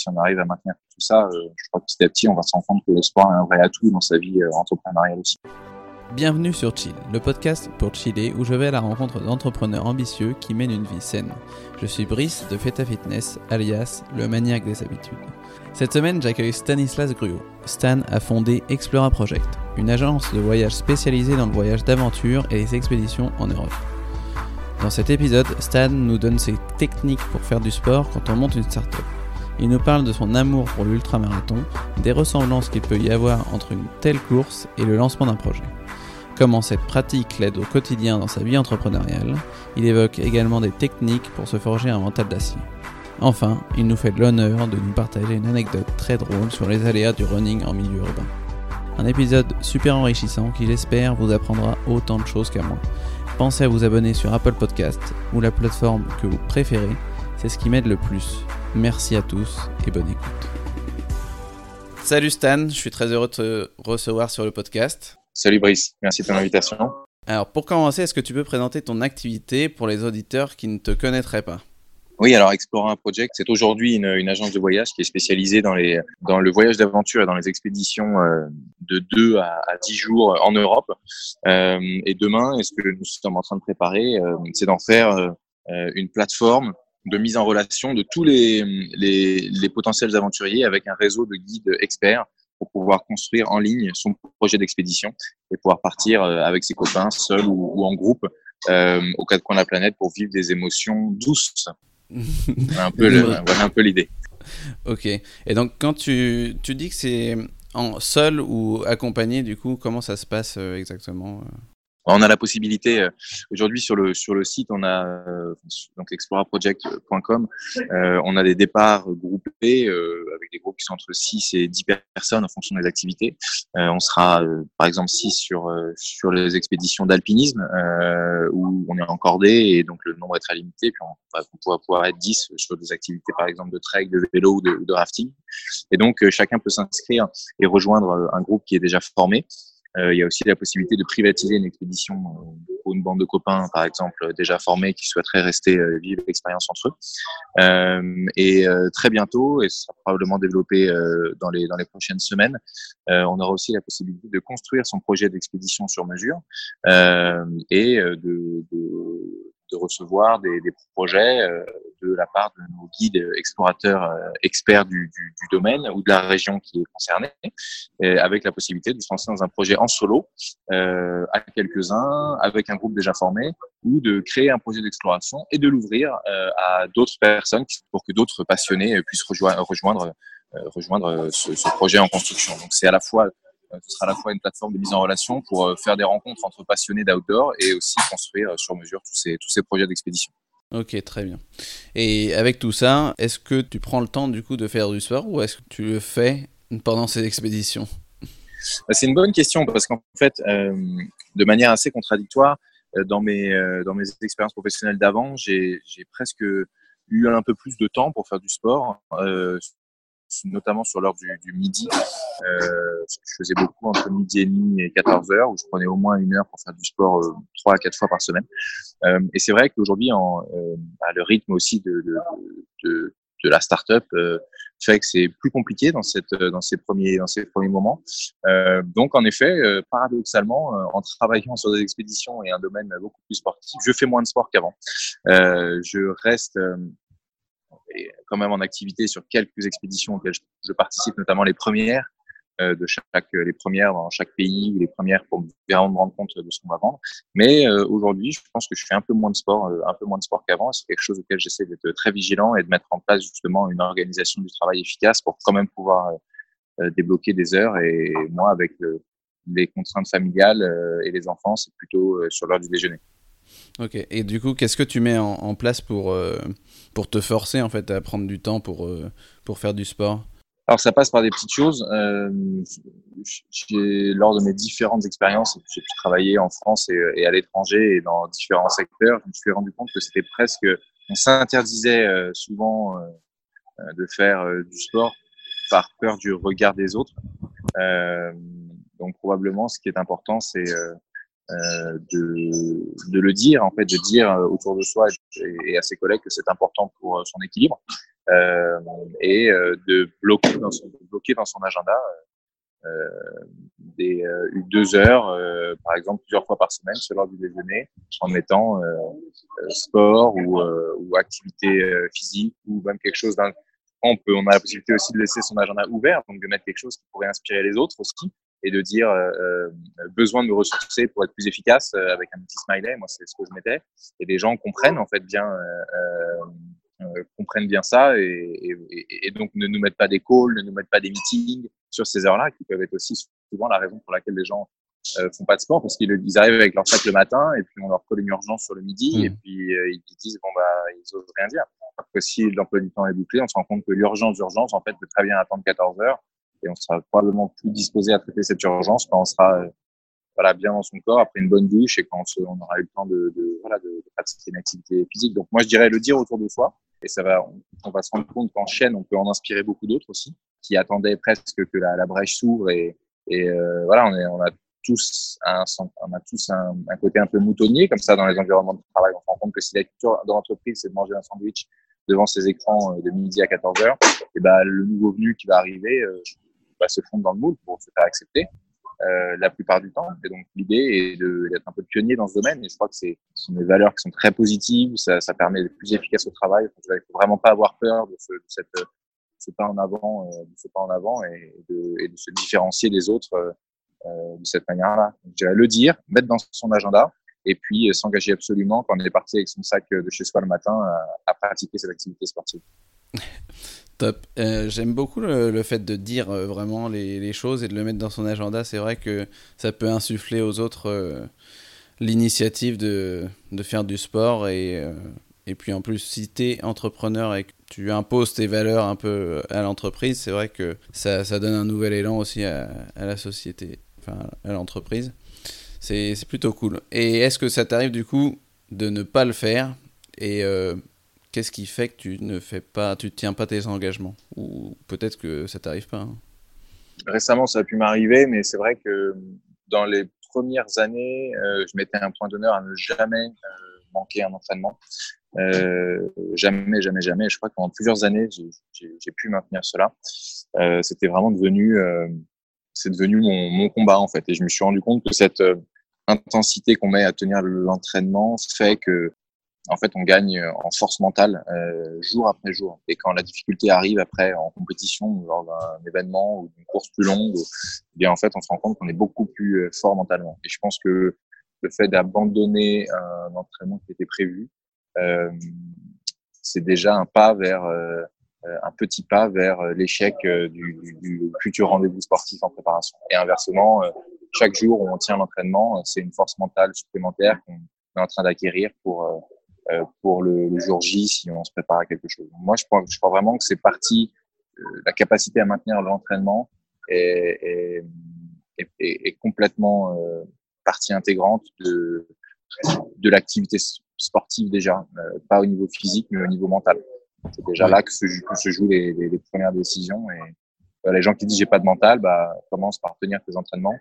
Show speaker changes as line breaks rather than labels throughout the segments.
si on arrive à maintenir tout ça, je crois petit à petit, on va rendre que le sport est un vrai atout dans sa vie entrepreneuriale aussi.
Bienvenue sur Chill, le podcast pour chiller où je vais à la rencontre d'entrepreneurs ambitieux qui mènent une vie saine. Je suis Brice de Feta Fitness, alias le maniaque des habitudes. Cette semaine, j'accueille Stanislas Gruot. Stan a fondé Explora Project, une agence de voyage spécialisée dans le voyage d'aventure et les expéditions en Europe. Dans cet épisode, Stan nous donne ses techniques pour faire du sport quand on monte une start-up. Il nous parle de son amour pour l'ultramarathon, des ressemblances qu'il peut y avoir entre une telle course et le lancement d'un projet comment cette pratique l'aide au quotidien dans sa vie entrepreneuriale. Il évoque également des techniques pour se forger un mental d'acier. Enfin, il nous fait l'honneur de nous partager une anecdote très drôle sur les aléas du running en milieu urbain. Un épisode super enrichissant qui j'espère vous apprendra autant de choses qu'à moi. Pensez à vous abonner sur Apple Podcast ou la plateforme que vous préférez, c'est ce qui m'aide le plus. Merci à tous et bonne écoute. Salut Stan, je suis très heureux de te recevoir sur le podcast.
Salut Brice, merci de ton invitation.
Alors pour commencer, est-ce que tu peux présenter ton activité pour les auditeurs qui ne te connaîtraient pas?
Oui, alors Explora Project, c'est aujourd'hui une, une, agence de voyage qui est spécialisée dans, les, dans le voyage d'aventure et dans les expéditions euh, de 2 à, à 10 jours en Europe. Euh, et demain, ce que nous sommes en train de préparer, euh, c'est d'en faire euh, une plateforme de mise en relation de tous les, les, les potentiels aventuriers avec un réseau de guides experts pour pouvoir construire en ligne son projet d'expédition et pouvoir partir euh, avec ses copains, seul ou, en groupe, euh, aux quatre coins de la planète pour vivre des émotions douces. voilà un peu, voilà un peu l'idée.
Ok. Et donc, quand tu, tu dis que c'est en seul ou accompagné, du coup, comment ça se passe euh, exactement
on a la possibilité euh, aujourd'hui sur le sur le site, on a euh, donc exploraproject.com, euh, on a des départs groupés avec des groupes qui sont entre 6 et 10 personnes en fonction des activités. on sera par exemple 6 sur sur les expéditions d'alpinisme où on est encordé et donc le nombre est très limité. Puis on, va pouvoir, être 10 sur des activités par exemple de trek, de vélo ou de rafting. Et donc chacun peut s'inscrire et rejoindre un groupe qui est déjà formé. Euh, il y a aussi la possibilité de privatiser une expédition euh, pour une bande de copains, par exemple, déjà formés qui souhaiteraient rester euh, vivre l'expérience entre eux. et très bientôt, et ce sera probablement développé dans, les, dans les prochaines semaines, on aura aussi la possibilité de construire son projet d'expédition sur mesure et de, de de recevoir des, des projets euh, de la part de nos guides explorateurs euh, experts du, du, du, domaine ou de la région qui est concernée, avec la possibilité de se lancer dans un projet en solo euh, à quelques-uns, avec un groupe déjà formé, ou de créer un projet d'exploration et de l'ouvrir euh, à d'autres personnes pour que d'autres passionnés puissent rejoindre, rejoindre, rejoindre ce, ce projet en construction. Donc c'est à la fois ce sera à la fois une plateforme de mise en relation pour euh, faire des rencontres entre passionnés d'outdoor et aussi construire euh, sur mesure tous ces, tous ces projets d'expédition.
Ok, très bien. Et avec tout ça, est-ce que tu prends le temps du coup de faire du sport ou est-ce que tu le fais pendant ces expéditions?
Bah, C'est une bonne question parce qu'en fait, de manière assez contradictoire, dans mes, dans mes expériences professionnelles d'avant, j'ai presque eu un peu plus de temps pour faire du sport, notamment sur l'heure du, midi. Euh, je faisais beaucoup entre midi et demi et 14 heures, où je prenais au moins une heure pour faire du sport euh, trois à quatre fois par semaine. Euh, et c'est vrai qu'aujourd'hui, euh, bah, le rythme aussi de, la startup fait que c'est plus compliqué dans ces premiers dans ces premiers moments. Donc en effet, paradoxalement, en travaillant sur des expéditions et un domaine beaucoup plus sportif, je fais moins de sport qu'avant. je reste quand même en activité sur quelques expéditions auxquelles je, participe, notamment les premières euh, de chaque les premières dans chaque pays ou les premières pour vraiment me rendre compte de ce qu'on va vendre. Mais euh, aujourd'hui, je pense que je fais un peu moins de sport, euh, un peu moins de sport qu'avant. C'est quelque chose auquel j'essaie d'être très vigilant et de mettre en place justement une organisation du travail efficace pour quand même pouvoir débloquer des heures. Et moi, avec les contraintes familiales et les enfants, c'est plutôt sur l'heure du déjeuner.
Ok. Et du coup, qu'est-ce que tu mets en, place pour, euh, pour te forcer en fait à prendre du temps pour, euh, pour faire du sport?
Alors ça passe par des petites choses. Euh, lors de mes différentes expériences, j'ai pu travailler en France et, et à l'étranger et dans différents secteurs. Je me suis rendu compte que c'était presque, on s'interdisait euh, souvent euh, de faire du sport par peur du regard des autres. donc probablement, ce qui est important, c'est euh, de, de, le dire, en fait, de dire euh, autour de soi et, à ses collègues que c'est important pour euh, son équilibre. et de bloquer dans son, bloquer dans son agenda des deux heures, par exemple plusieurs fois par semaine, sur l'heure du déjeuner, en mettant sport ou, ou activité physique ou même quelque chose d'un on peut, on a la possibilité aussi de laisser son agenda ouvert, donc de mettre quelque chose qui pourrait inspirer les autres aussi, et de dire euh, euh besoin de me ressourcer pour être plus efficace euh, avec un petit smiley. Moi, c'est ce que je mettais, et les gens comprennent en fait bien, euh, euh comprennent bien ça, et, et, et, donc ne nous mettent pas des calls, ne nous mettent pas des meetings sur ces heures-là, qui peuvent être aussi souvent la raison pour laquelle les gens euh, font pas de sport parce qu'ils arrivent avec leur sac le matin et puis on leur colle une urgence sur le midi mmh. et puis euh, ils disent bon bah ils osent rien dire. Que si l'emploi du temps est bouclé, on se rend compte que l'urgence urgence en fait peut très bien attendre 14 heures et on sera probablement plus disposé à traiter cette urgence quand on sera euh, voilà bien dans son corps après une bonne douche et quand on, aura eu le temps de, voilà de, de, pratiquer une activité physique. Donc moi je dirais le dire autour de soi et ça va on, va se rendre compte qu'en chaîne on peut en inspirer beaucoup d'autres aussi qui attendaient presque que la, la brèche s'ouvre et et euh, voilà on est on a tous un, on a tous un, un, côté un peu moutonnier comme ça dans les environnements de travail. On se rend compte que si la culture de l'entreprise c'est de manger un sandwich devant ses écrans euh, de midi à 14 heures, et ben le nouveau venu qui va arriver euh, va se fondre dans le moule pour se faire accepter euh, la plupart du temps. Et donc l'idée est d'être un peu pionnier dans ce domaine. Et je crois que c'est sont des valeurs qui sont très positives. Ça, ça permet d'être plus efficace au travail. Il faut vraiment pas avoir peur de, ce, cette ce pas en avant, euh, de ce pas en avant et de, se différencier des autres euh, de cette manière-là. Le dire, mettre dans son agenda et puis s'engager absolument quand on est parti avec son sac de chez soi le matin à, pratiquer cette activité sportive.
Top. Euh, J'aime beaucoup le, fait de dire euh, vraiment les, choses et de le mettre dans son agenda. C'est vrai que ça peut insuffler aux autres euh, l'initiative de, faire du sport. Et, et puis en plus, si tu es entrepreneur et que tu imposes tes valeurs un peu à l'entreprise, c'est vrai que ça, ça, donne un nouvel élan aussi à, la société enfin, à l'entreprise. C'est plutôt cool. Et est-ce que ça t'arrive du coup de ne pas le faire? Et qu'est-ce qui fait que tu ne fais pas, tu tiens pas tes engagements? Ou peut-être que ça t'arrive pas hein.
Récemment, ça a pu m'arriver, mais c'est vrai que dans les premières années, euh, je mettais un point d'honneur à ne jamais euh, manquer un entraînement. Euh, jamais, jamais, jamais. Je crois que pendant plusieurs années, j'ai pu maintenir cela. C'était vraiment devenu c'est devenu mon, mon, combat en fait. Et je me suis rendu compte que cette intensité qu'on met à tenir l'entraînement fait que en fait on gagne en force mentale euh, jour après jour. Et quand la difficulté arrive après en compétition, lors d'un événement ou d'une course plus longue, eh bien en fait on se rend compte qu'on est beaucoup plus euh, fort mentalement. Et je pense que le fait d'abandonner un entraînement qui était prévu, euh, c'est déjà un pas vers euh, euh, un petit pas vers euh, l'échec euh, du, du, futur rendez-vous sportif en préparation. Et inversement, chaque jour où on tient l'entraînement, c'est une force mentale supplémentaire qu'on est en train d'acquérir pour pour le, le, jour J si on se prépare à quelque chose. Moi, je crois, je crois vraiment que c'est parti la capacité à maintenir l'entraînement est, est, est, est, complètement euh, partie intégrante de de l'activité sportive déjà, euh, pas au niveau physique mais au niveau mental. C'est déjà là que se, que se jouent les, les, les, premières décisions. Et euh, les gens qui disent j'ai pas de mental, bah, commence par tenir tes entraînements.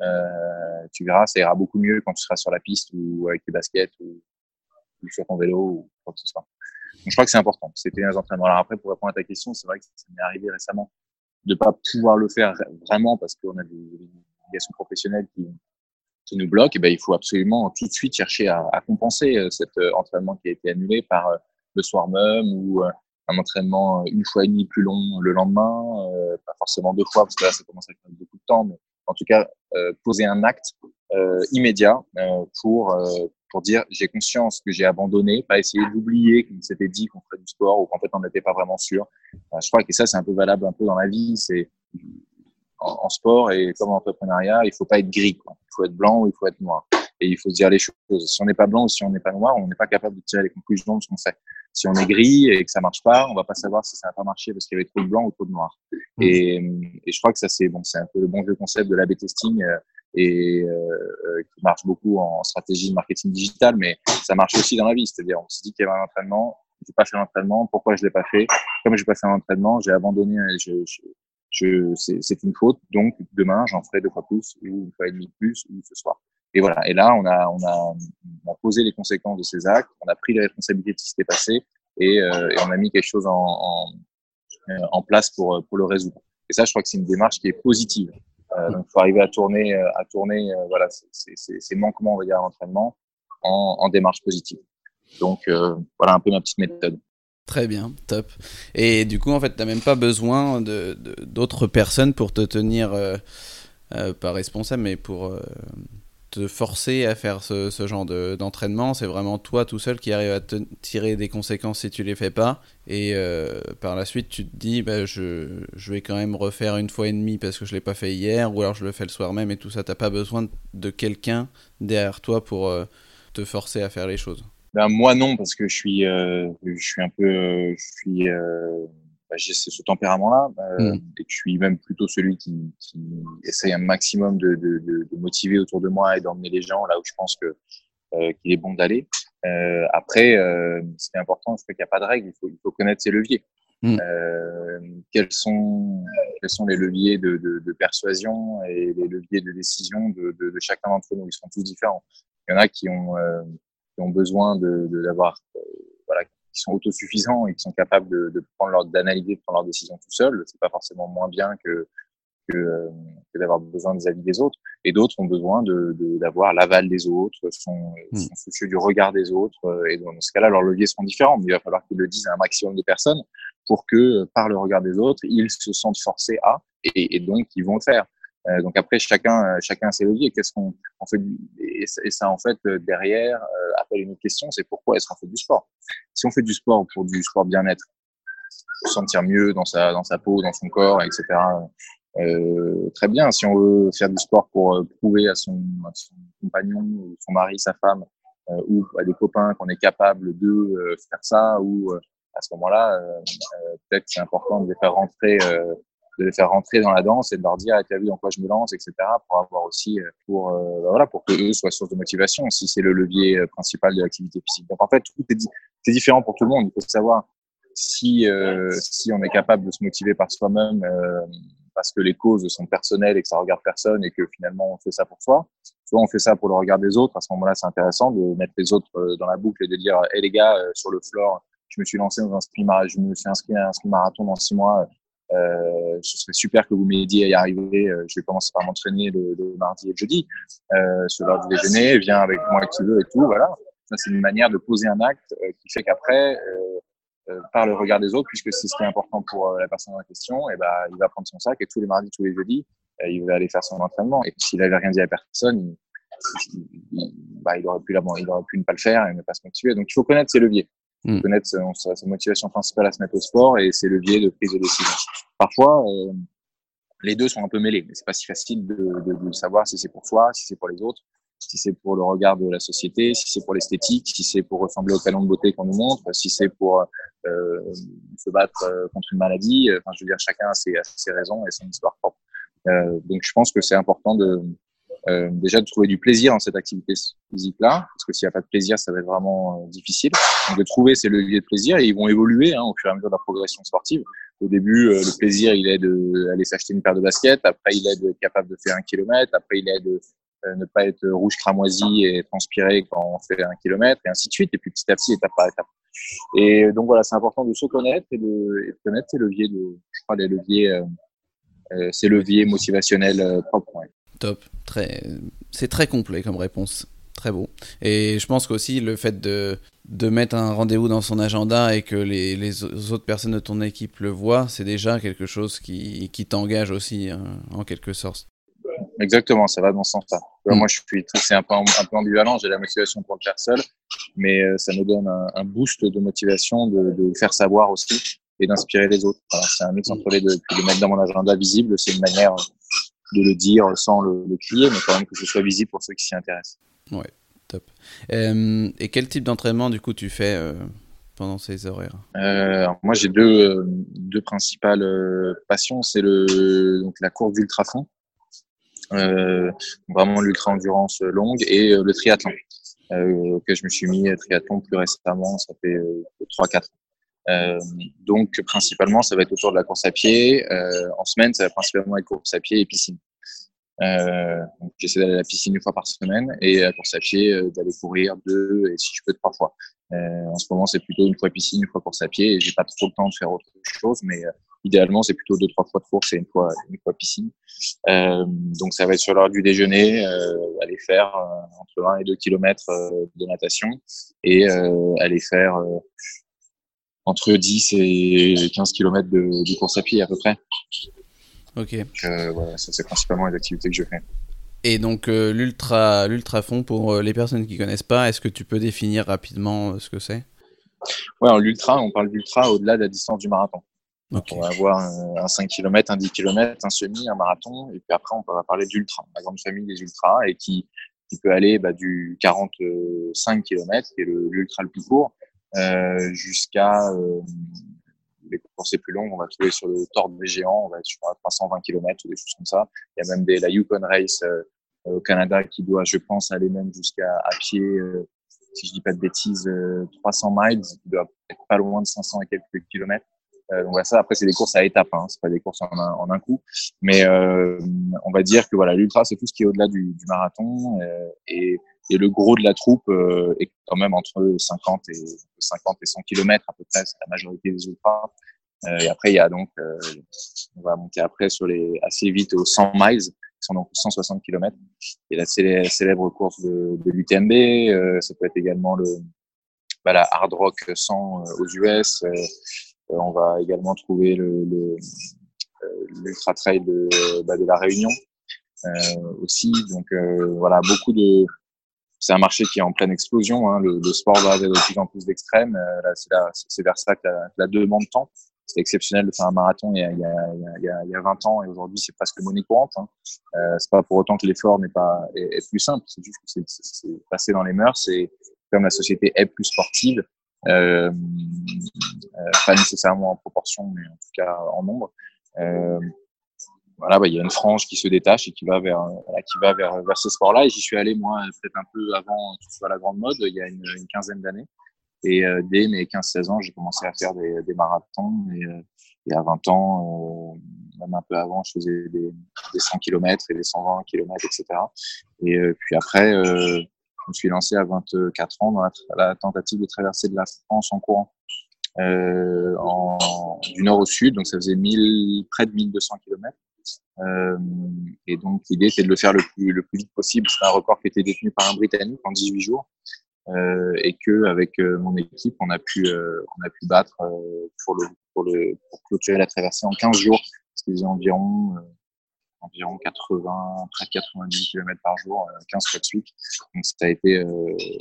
Euh, tu verras, ça ira beaucoup mieux quand tu seras sur la piste ou avec tes baskets ou, sur ton vélo ou quoi que ce soit. Je crois que c'est important. C'était les entraînements. Alors après, pour répondre à ta question, c'est vrai que ça m'est arrivé récemment de pas pouvoir le faire vraiment parce qu'on a des obligations professionnelles qui, nous bloquent. Et ben, il faut absolument tout de suite chercher à, compenser euh, cet entraînement qui a été annulé par le soir même ou euh, un entraînement euh, une fois et demie plus long le lendemain, euh, pas forcément deux fois parce que là ça commence à prendre beaucoup de temps, mais en tout cas poser un acte immédiat pour pour dire j'ai conscience que j'ai abandonné, pas essayer d'oublier qu'on s'était dit qu'on ferait du sport ou qu'en fait on n'était pas vraiment sûr. je crois que ça c'est un peu valable un peu dans la vie, c'est en, en, sport et comme en entrepreneuriat, il faut pas être gris, quoi. il faut être blanc ou il faut être noir et il faut se dire les choses. Si on n'est pas blanc ou si on n'est pas noir, on n'est pas capable de tirer les conclusions de ce qu'on fait. Si on est gris et que ça marche pas, on va pas savoir si ça n'a pas marché parce qu'il y avait trop de blanc ou trop de noir. Mmh. Et, et, je crois que ça c'est bon, c'est un peu le bon vieux concept de l'A/B testing euh, et euh, qui marche beaucoup en stratégie de marketing digital, mais ça marche aussi dans la vie. C'est-à-dire, on se dit qu'il y avait un entraînement, j'ai pas fait l'entraînement, pourquoi je l'ai pas fait? Comme j'ai pas fait l'entraînement, j'ai abandonné. Je, je, je c'est une faute, donc demain j'en ferai deux fois plus ou une fois et demi plus ou ce soir. Et voilà. Et là, on a, on a, on a posé les conséquences de ces actes, on a pris les responsabilités de ce qui s'était passé, et, et, on a mis quelque chose en, en, en, place pour, pour le résoudre. Et ça, je crois que c'est une démarche qui est positive. Donc, il faut arriver à tourner, à tourner voilà, ces manquements, on va dire, à l'entraînement en, en, démarche positive. Donc, voilà un peu ma petite méthode.
Très bien, top. Et du coup, en fait, tu n'as même pas besoin d'autres de, personnes pour te tenir, euh, euh, pas responsable, mais pour euh, te forcer à faire ce, genre d'entraînement. C'est vraiment toi tout seul qui arrive à te tirer des conséquences si tu les fais pas. Et par la suite, tu te dis, bah, je, je, vais quand même refaire une fois et demie parce que je l'ai pas fait hier, ou alors je le fais le soir même et tout ça. T'as pas besoin de quelqu'un derrière toi pour te forcer à faire les choses.
Ben, moi non parce que je suis euh, je suis un peu euh, je suis euh, j'ai ce tempérament-là euh, mm. et que je suis même plutôt celui qui, qui essaye un maximum de, de, de, de motiver autour de moi et d'emmener les gens là où je pense que euh, qu'il est bon d'aller. après, ce qui est important, c'est qu'il n'y a pas de règle. Il faut il faut connaître ses leviers. Mm. quels sont quels sont les leviers de, de, de, persuasion et les leviers de décision de, de, de chacun d'entre nous? Ils sont tous différents. Il y en a qui ont qui ont besoin de d'avoir euh, voilà qui sont autosuffisants et qui sont capables de, de prendre leur d'analyser de prendre leurs décisions tout seuls c'est pas forcément moins bien que que, euh, que d'avoir besoin des avis des autres et d'autres ont besoin de d'avoir l'aval des autres sont, hmm. sont, soucieux du regard des autres euh, et dans ce cas-là leurs leviers seront différents mais il va falloir qu'ils le disent à un maximum de personnes pour que par le regard des autres ils se sentent forcés à et, et donc ils vont le faire euh, donc après, chacun, euh, chacun ses. Qu'est-ce qu'on on fait et, ça, en fait, euh, derrière, appelle une autre question, c'est pourquoi est-ce qu'on fait du sport? Si on fait du sport pour du sport bien-être, se sentir mieux dans sa, dans sa peau, dans son corps, etc. Euh, très bien. Si on veut faire du sport pour prouver à son, à son compagnon, son mari, sa femme, euh, ou à des copains qu'on est capable de faire ça, ou à ce moment-là, peut-être c'est important de les faire rentrer de les faire rentrer dans la danse et de leur dire ah, t'as vu dans quoi je me lance etc pour avoir aussi euh, pour euh, bah, voilà pour que eux soient source de motivation si c'est le levier euh, principal de l'activité physique. Donc en fait tout est, c'est différent pour tout le monde. Il faut savoir si si on est capable de se motiver par soi-même parce que les causes sont personnelles et que ça regarde personne et que finalement on fait ça pour soi. Soit on fait ça pour le regard des autres. À ce moment-là c'est intéressant de mettre les autres dans la boucle et de dire hé les gars sur le floor je me suis lancé dans un sprint je me suis inscrit à un sprint marathon dans six mois euh, ce serait super que vous m'aidiez à y arriver. Euh, je vais commencer par m'entraîner le, le, mardi et le jeudi euh, sur l'heure du déjeuner. Viens avec moi tu veux et tout. Voilà. Ça, c'est une manière de poser un acte euh, qui fait qu'après, par le regard des autres, puisque c'est ce qui est important pour la personne en question, et eh ben, il va prendre son sac et tous les mardis, tous les jeudis, il va aller faire son entraînement. Et s'il avait rien dit à personne, il, il, bah, il aurait pu, il aurait pu ne pas le faire et ne pas se motiver. Donc, il faut connaître ses leviers. Mm. connaître sa, sa, motivation principale à se mettre au sport et ses leviers de prise de décision. Parfois, euh, les deux sont un peu mêlés, mais c'est pas si facile de, de, de savoir si c'est pour soi, si c'est pour les autres, si c'est pour le regard de la société, si c'est pour l'esthétique, si c'est pour ressembler au talent de beauté qu'on nous montre, si c'est pour euh, se battre euh, contre une maladie. Enfin, je veux dire, chacun a ses, ses raisons et son histoire propre. Euh, donc, je pense que c'est important de, euh, déjà de trouver du plaisir dans cette activité physique-là, parce que s'il n'y a pas de plaisir, ça va être vraiment euh, difficile. Donc de trouver ces leviers de plaisir et ils vont évoluer hein, au fur et à mesure de la progression sportive. Au début, euh, le plaisir, il est d'aller s'acheter une paire de baskets. Après, il est d'être capable de faire un kilomètre. Après, il est de ne pas être rouge cramoisi et transpirer quand on fait un kilomètre, et ainsi de suite. Et puis petit à petit, étape par étape. Et donc voilà, c'est important de se connaître et de, et de connaître ces leviers, de, je crois, les leviers, euh, ces leviers motivationnels propres.
Top. Très... C'est très complet comme réponse. Très beau. Et je pense qu'aussi le fait de, de mettre un rendez-vous dans son agenda et que les, les, autres personnes de ton équipe le voient, c'est déjà quelque chose qui, qui t'engage aussi hein, en quelque sorte.
Exactement, ça va dans ce sens-là. Mm. Moi, je suis, c'est un peu, un peu ambivalent. J'ai la motivation pour le faire seul, mais euh, ça me donne un, un boost de motivation de, de, faire savoir aussi et d'inspirer les autres. c'est un mix entre les deux. Puis de mettre dans mon agenda visible, c'est une manière de le dire sans le, le, crier, mais quand même que ce soit visible pour ceux qui s'y intéressent.
Ouais, top. Euh, et quel type d'entraînement, du coup, tu fais euh, pendant ces horaires?
Euh, Moi, j'ai deux, deux principales passions. C'est le, donc, la course d'ultra-fond, vraiment l'ultra-endurance longue, et le triathlon, auquel je me suis mis triathlon plus récemment, ça fait 3-4 ans. Euh, donc principalement, ça va être autour de la course à pied. Euh, en semaine, ça va principalement être course à pied et piscine. Euh, j'essaie d'aller à la piscine une fois par semaine et à la course à pied d'aller courir deux et si je peux trois fois. en ce moment, c'est plutôt une fois piscine, une fois course à pied. Et j'ai pas trop le temps de faire autre chose, mais idéalement, c'est plutôt deux trois fois de course et une fois une fois piscine. donc, ça va être sur l'heure du déjeuner, aller faire entre 1 et 2 kilomètres de natation et aller faire entre 10 et 15 km de, de, course à pied à peu près.
Ok.
Euh, voilà, ça c'est principalement les activités que je fais.
Et donc euh, l'ultra l'ultra fond pour euh, les personnes qui connaissent pas, est-ce que tu peux définir rapidement ce que c'est?
Ouais, l'ultra, on parle d'ultra au-delà de la distance du marathon. Donc on va avoir un, 5 km, un 10 km, un semi, un marathon, et puis après on va parler d'ultra, la grande famille des ultras, et qui, qui peut aller bah, du 45 km, qui est l'ultra le, plus court, euh, jusqu'à euh, les courses plus longues, on va trouver sur le Tord des Géants, on va être sur 320 km ou des choses comme ça. Il y a même des, la Yukon Race euh, au Canada qui doit, je pense, aller même jusqu'à à pied, euh, si je dis pas de bêtises, 300 miles, qui doit être pas loin de 500 et quelques kilomètres. donc voilà, ça, après, c'est des courses à étapes, hein, c'est pas des courses en un, coup. Mais on va dire que voilà, l'ultra, c'est tout ce qui est au-delà du, du, marathon. et et le gros de la troupe euh, est quand même entre 50 et 50 et 100 km à peu près, c'est la majorité des ultras. Euh, et après, il y a donc, euh, on va monter après sur les assez vite aux 100 miles, qui sont donc 160 km. Et la célèbre course de, de l'UTMB, ça peut être également le, bah, la Hard Rock 100 aux US. on va également trouver le l'ultra trail de, bah, de la Réunion aussi. Donc voilà, beaucoup de c'est un marché qui est en pleine explosion. Hein. Le, le, sport va de plus en plus d'extrêmes. Euh, c'est vers ça que la, la demande tend. C'était exceptionnel de faire un marathon il y a, il y a, il y a, il y a 20 ans et aujourd'hui c'est presque monnaie courante. Hein. Euh, c'est pas pour autant que l'effort n'est pas est, plus simple. C'est juste que c'est passé dans les mœurs. Et comme la société est plus sportive, euh, euh, pas nécessairement en proportion, mais en tout cas en nombre. Euh, voilà, bah, il y a une frange qui se détache et qui va vers, qui va vers, vers ce sport-là. Et j'y suis allé, moi, peut-être un peu avant ce soit la grande mode, il y a une, une quinzaine d'années. Et euh, dès mes 15-16 ans, j'ai commencé à faire des, des marathons. Et, euh, et, à 20 ans, euh, même un peu avant, je faisais des, des 100 km et des 120 km, etc. Et euh, puis après, euh, je me suis lancé à 24 ans dans la, tentative de traverser de la France en courant. En, du nord au sud, donc ça faisait 1000, près de 1200 km. Euh, et donc l'idée c'est de le faire le plus, le plus vite possible. C'est un record qui était détenu par un Britannique en 18 jours. Euh, et que avec euh, mon équipe on a pu on a pu battre pour le pour le pour clôturer la traversée en 15 jours ce qui faisait environ environ 80 près de 90 km par jour 15 fois de suite donc ça a été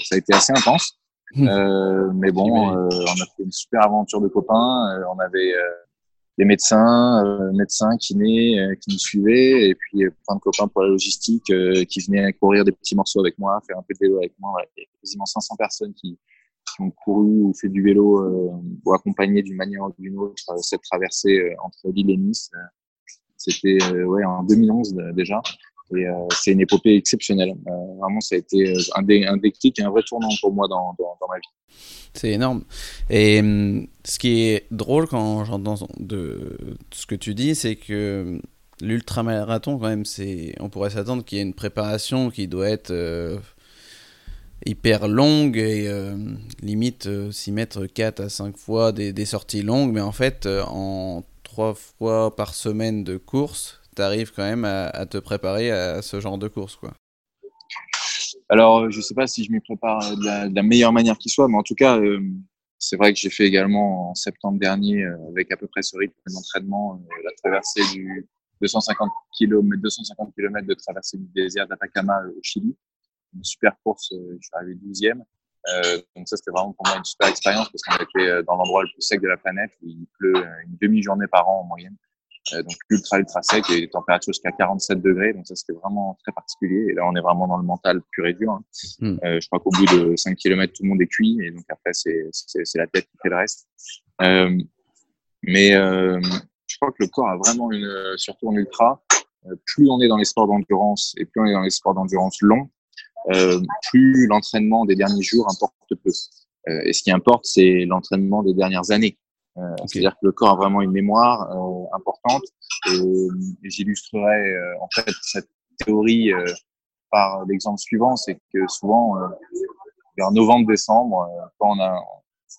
ça a été assez intense mmh. mais bon on a fait une super aventure de copains on avait des médecins, euh, médecins, kinés, euh, qui nous suivaient, et puis euh, plein de copains pour la logistique euh, qui venaient courir des petits morceaux avec moi, faire un peu de vélo avec moi. Il y a quasiment 500 personnes qui, qui, ont couru ou fait du vélo pour accompagner d'une manière ou d'une autre cette traversée entre Lille et Nice. C'était ouais, en 2011 déjà. Euh, c'est une épopée exceptionnelle. Euh, vraiment, ça a été un, dé, un déclic et un vrai tournant pour moi dans, dans, ma vie.
C'est énorme. Et ce qui est drôle quand j'entends de ce que tu dis, c'est que l'ultramarathon, quand même, on pourrait s'attendre qu'il y ait une préparation qui doit être euh, hyper longue et euh, limite euh, s'y mettre 4 à 5 fois des, des, sorties longues. Mais en fait, en 3 fois par semaine de course, tu arrives quand même à, te préparer à ce genre de course, quoi.
Alors, euh, je ne sais pas si je m'y prépare de la, de la, meilleure manière qui soit, mais en tout cas, euh, c'est vrai que j'ai fait également en septembre dernier, euh, avec à peu près ce rythme d'entraînement, euh, la traversée du 250 km, 250 km de traversée du désert d'Atacama au Chili. Une super course, je suis arrivé 12e. Euh, donc ça, c'était vraiment pour moi une super expérience parce qu'on était dans l'endroit le plus sec de la planète où il pleut une demi-journée par an en moyenne. Euh, donc ultra ultra sec et des températures jusqu'à 47 degrés. Donc ça c'était vraiment très particulier. Et là on est vraiment dans le mental pur et dur hein. mm. euh, je crois qu'au bout de 5 km tout le monde est cuit. Et donc après c'est c'est la tête qui fait le reste. Euh, mais euh, je crois que le corps a vraiment une surtout en ultra plus on est dans les sports d'endurance et plus on est dans les sports d'endurance longs plus l'entraînement des derniers jours importe peu. Et ce qui importe c'est l'entraînement des dernières années euh, okay. C'est-à-dire que le corps a vraiment une mémoire euh, importante. Et, et j'illustrerai euh, en fait cette théorie par l'exemple suivant, c'est que souvent, vers novembre-décembre, quand on a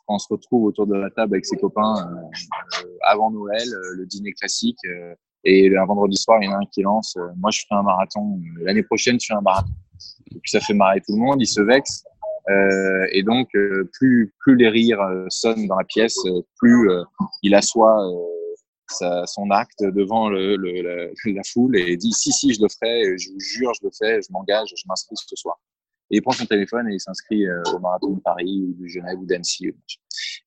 quand on se retrouve autour de la table avec ses copains avant Noël, le dîner classique, et un vendredi soir, il y en a un qui lance Moi, je fais un marathon. L'année prochaine, je fais un marathon. Et puis, ça fait marrer tout le monde. Il se vexe. Euh, et donc, euh, plus, plus les rires euh, sonnent dans la pièce, plus il assoit sa, son acte devant le, le, la, la, foule et dit si, si, je le ferai, je vous jure, je le fais, je m'engage, je m'inscris ce soir. Et il prend son téléphone et il s'inscrit au marathon de Paris ou de Genève ou d'Annecy.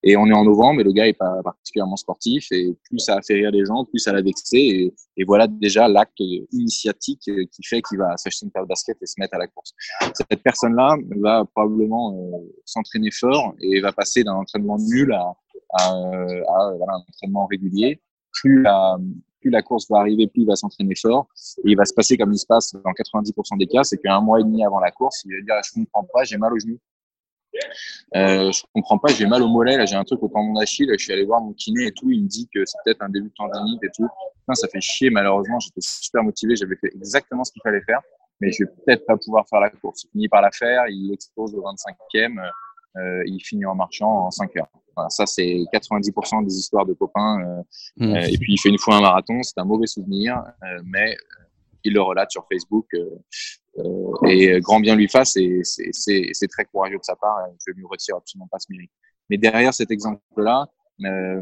Et on est en novembre et le gars est pas particulièrement sportif et plus ça a fait rire les gens, plus ça l'a vexé et, voilà déjà l'acte initiatique qui fait qu'il va s'acheter une paire de basket et se mettre à la course. Cette personne-là va probablement euh, s'entraîner fort et va passer d'un entraînement nul à, à, à voilà, un entraînement régulier. Plus la, plus la course va arriver, plus il va s'entraîner fort. Et il va se passer comme il se passe dans 90% des cas, c'est qu'un mois et demi avant la course, il va dire je comprends pas, j'ai mal au genou. Euh, je comprends pas, j'ai mal au mollet, là j'ai un truc au tendon d'Achille, je suis allé voir mon kiné et tout, il me dit que c'est peut-être un début de tendinite et tout. Ça fait chier malheureusement, j'étais super motivé, j'avais fait exactement ce qu'il fallait faire, mais je vais peut-être pas pouvoir faire la course. Il finit par la faire, il explose au 25e, euh, il finit en marchant en 5 heures. Voilà, ça c'est 90% des histoires de copains. Euh, mmh. et puis il fait une fois un marathon, c'est un mauvais souvenir, mais il le relate sur Facebook. Euh, et grand bien lui fasse, et c'est très courageux de sa part. Je lui retire absolument pas ce mérite. Mais derrière cet exemple-là, euh,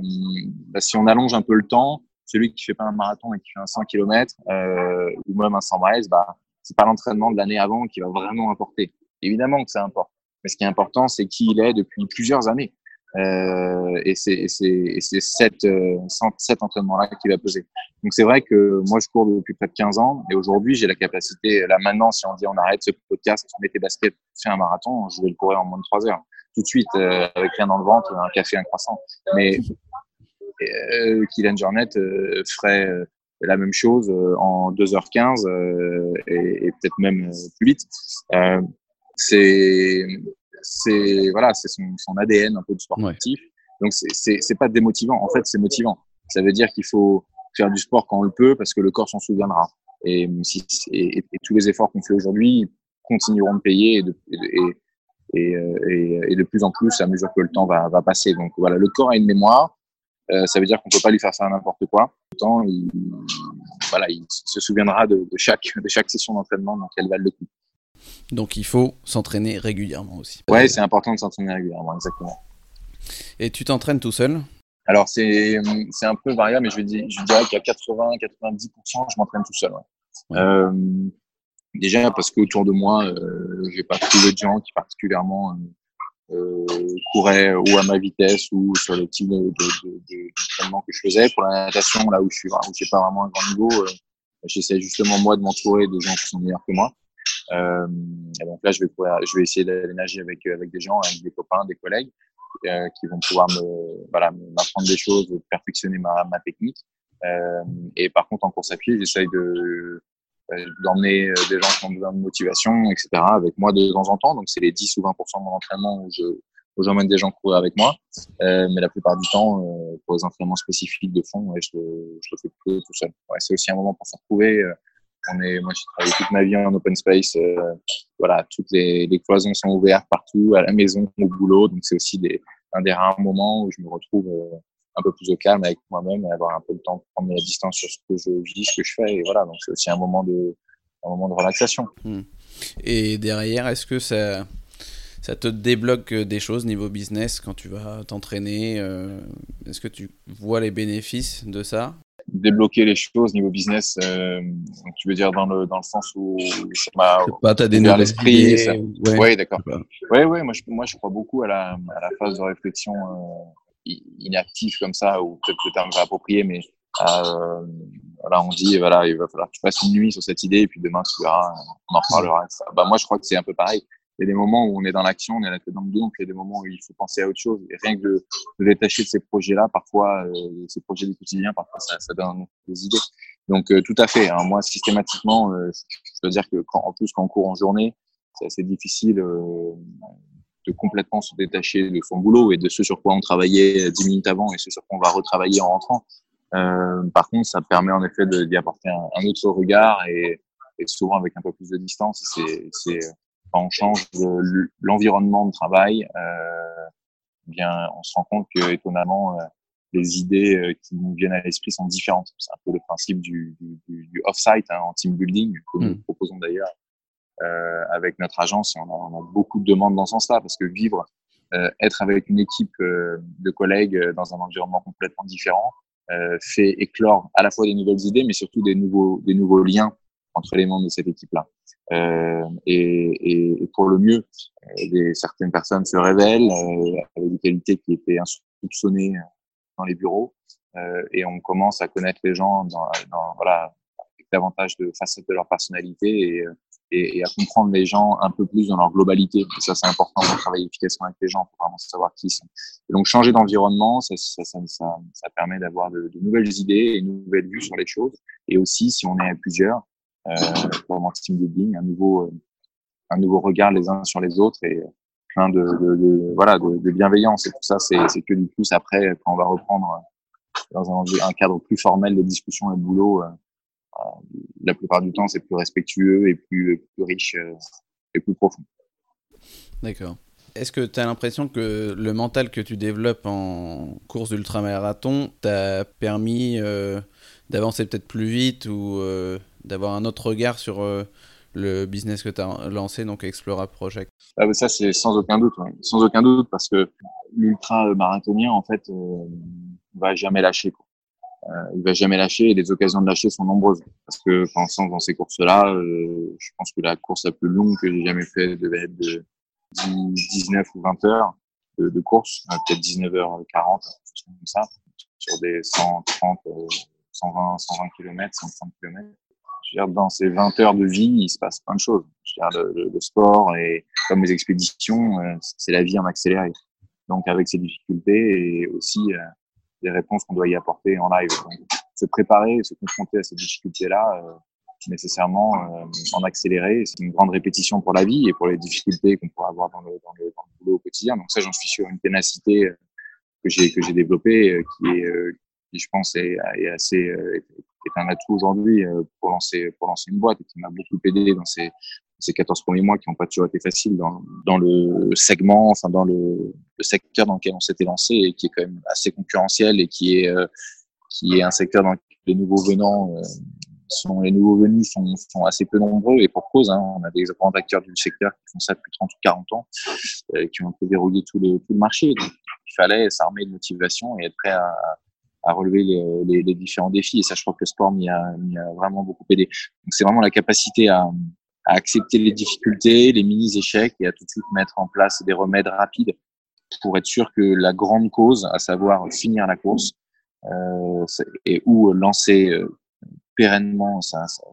bah, si on allonge un peu le temps, celui qui fait pas un marathon et qui fait un 100 km euh, ou même un 100 miles, bah, c'est pas l'entraînement de l'année avant qui va vraiment importer. Évidemment que ça importe, mais ce qui est important, c'est qui il est depuis plusieurs années. Euh, et c'est cet, euh, cet entraînement-là qui va peser. Donc c'est vrai que moi je cours depuis près de 15 ans et aujourd'hui j'ai la capacité, là maintenant si on dit on arrête ce podcast, on met tes baskets, fais un marathon, je vais le courir en moins de 3 heures. Tout de suite, euh, avec rien dans le ventre, un café, un croissant. Mais euh, Kylian Jornet euh, ferait euh, la même chose en 2h15 et, et peut-être même plus vite. c'est c'est voilà, c'est son, son, ADN un peu de sportif. Donc c'est pas démotivant. En fait, c'est motivant. Ça veut dire qu'il faut faire du sport quand on le peut parce que le corps s'en souviendra. Et, si, et, et, tous les efforts qu'on fait aujourd'hui continueront de payer et de, et, de plus en plus à mesure que le temps va, va passer. Donc voilà, le corps a une mémoire. Euh, ça veut dire qu'on peut pas lui faire faire n'importe quoi. Autant, il, voilà, il se souviendra de, de chaque de chaque session d'entraînement, donc elle valent le coup.
Donc il faut s'entraîner régulièrement aussi.
Ouais, c'est important de s'entraîner régulièrement, exactement.
Et tu t'entraînes tout seul?
Alors c'est un peu variable, mais je, je dirais qu'à 80-90%, je m'entraîne tout seul. Ouais. Euh, déjà parce qu'autour de moi, euh, j'ai pas trouvé de gens qui particulièrement euh, couraient ou à ma vitesse ou sur le type d'entraînement de, que je faisais. Pour la natation, là où je suis, où j'ai pas vraiment un grand niveau, euh, j'essaie justement moi de m'entourer de gens qui sont meilleurs que moi. Euh, et donc là, je vais pouvoir, je vais essayer d'aller nager avec avec des gens, avec des copains, des collègues euh, qui vont pouvoir me voilà m'apprendre des choses, perfectionner ma, ma technique. Euh, et par contre, en course à pied, j'essaye de euh, d'emmener euh, des gens qui ont besoin de motivation, etc. avec moi de temps en temps. Donc c'est les 10 ou 20% de mon entraînement où je j'emmène des gens courir avec moi. Euh, mais la plupart du temps, euh, pour les entraînements spécifiques de fond, ouais, je, le, je le fais plutôt tout seul. Ouais, c'est aussi un moment pour se retrouver. Euh, on est, moi, j'ai travaillé toute ma vie en open space. Euh, voilà, toutes les, cloisons sont ouvertes partout, à la maison, au boulot. Donc, c'est aussi un des rares moments où je me retrouve euh, un peu plus au calme avec moi-même et avoir un peu le temps de prendre la distance sur ce que je vis, ce que je fais. Et voilà, donc c'est aussi un moment de, un moment de relaxation.
Hmm. Et derrière, est-ce que ça, ça te débloque des choses niveau business quand tu vas t'entraîner euh, Est-ce que tu vois les bénéfices de ça?
Débloquer les choses niveau business euh, tu veux dire dans le dans le sens où ça m'a
des l'esprit
ouais, ouais d'accord. Ouais ouais moi je moi je crois beaucoup à la à la phase de réflexion euh, inactive comme ça ou peut-être le terme pas approprié mais euh, voilà on dit voilà il va falloir que tu passes une nuit sur cette idée et puis demain tu verras on en reparlera bah moi je crois que c'est un peu pareil il y a des moments où on est dans l'action, on est la tête dans le guidon, puis il y a des moments où il faut penser à autre chose. Et rien que de, de détacher de ces projets-là, parfois, euh, ces projets du quotidien, parfois, ça, ça donne des idées. Donc, euh, tout à fait. Hein, moi, systématiquement, euh, je dois dire que, quand, en plus, quand on court en journée, c'est assez difficile euh, de complètement se détacher de son boulot et de ce sur quoi on travaillait dix minutes avant et ce sur quoi on va retravailler en rentrant. Euh, par contre, ça permet en effet d'y apporter un, autre regard et, et souvent avec un peu plus de distance. C'est on change l'environnement de travail, eh bien, on se rend compte que étonnamment, les idées qui nous viennent à l'esprit sont différentes. C'est un peu le principe du, du, du off-site hein, en team building que nous hmm. proposons d'ailleurs euh, avec notre agence. on, a, on a, beaucoup de demandes dans ce sens-là parce que vivre, euh, être avec une équipe euh, de collègues dans un environnement complètement différent fait éclore à la fois des nouvelles idées, mais surtout des nouveaux, des nouveaux liens entre les membres de cette équipe-là. Euh, et, et, pour le mieux, des, certaines personnes se révèlent euh, avec des qualités qui étaient insoupçonnées dans les bureaux, euh, et on commence à connaître les gens dans, dans voilà, avec davantage de facettes de leur personnalité et, et, et, à comprendre les gens un peu plus dans leur globalité. Ça, c'est important pour travailler efficacement avec les gens, pour vraiment savoir qui ils sont. Et donc, changer d'environnement, ça, ça, ça, ça, permet d'avoir de, de, nouvelles idées et de nouvelles vues sur les choses. Et aussi, si on est plusieurs, euh, pour team building, un nouveau, un nouveau regard les uns sur les autres et plein de, voilà, de, bienveillance. Et tout ça, c'est que du plus après, quand on va reprendre dans un, cadre plus formel des discussions et le boulot, euh, la plupart du temps, c'est plus respectueux et plus, riche euh, et plus profond.
D'accord. Est-ce que tu as l'impression que le mental que tu développes en course d'ultramarathon t'a permis euh, d'avancer peut-être plus vite ou euh, d'avoir un autre regard sur le business que tu as lancé, donc Explora Project
ah, Ça, c'est sans aucun doute. Sans aucun doute, parce que l'ultra marathonien, en fait, euh, va jamais lâcher. Quoi. Euh, il va jamais lâcher et les occasions de lâcher sont nombreuses. Parce que pensant dans ces courses-là, euh, je pense que la course la plus longue que j'ai jamais fait devait être de 19 ou 20 heures de, de course, euh, peut-être 19h40, comme ça, sur des 130, 120, 120 km, 130 km. Dans ces 20 heures de vie, il se passe plein de choses. Je veux le, sport et comme les expéditions, euh, c'est la vie en accéléré. Donc avec ses difficultés et aussi des réponses qu'on doit y apporter en live. Donc, se préparer, se confronter à ces difficultés-là, euh, nécessairement euh, en accélérer, c'est une grande répétition pour la vie et pour les difficultés qu'on pourrait avoir dans le, dans, boulot au quotidien. Donc ça, j'en suis sûr, une ténacité euh, que j'ai développée, euh, qui est, je pense est assez est un atout aujourd'hui pour lancer pour lancer une boîte et qui m'a beaucoup aidé dans ces ces 14 premiers mois qui n'ont pas toujours été faciles dans, dans le segment, enfin dans le, le, secteur dans lequel on s'était lancé et qui est quand même assez concurrentiel et qui est euh, qui est un secteur dans lequel les nouveaux venants euh, sont les nouveaux venus sont, sont, assez peu nombreux et pour cause. Hein, on a des grands acteurs du secteur qui font ça depuis 30 ou 40 ans, euh, qui ont un peu verrouillé tout le, tout le marché. Il fallait s'armer de motivation et être prêt à relever les, les, les, différents défis. Et ça, je crois que le sport m'y a, a, vraiment beaucoup aidé. Donc, c'est vraiment la capacité à, à accepter les difficultés, les mini-échecs et à tout de suite mettre en place des remèdes rapides pour être sûr que la grande cause, à savoir finir la course, euh, et ou lancer euh, pérennement ça, ça,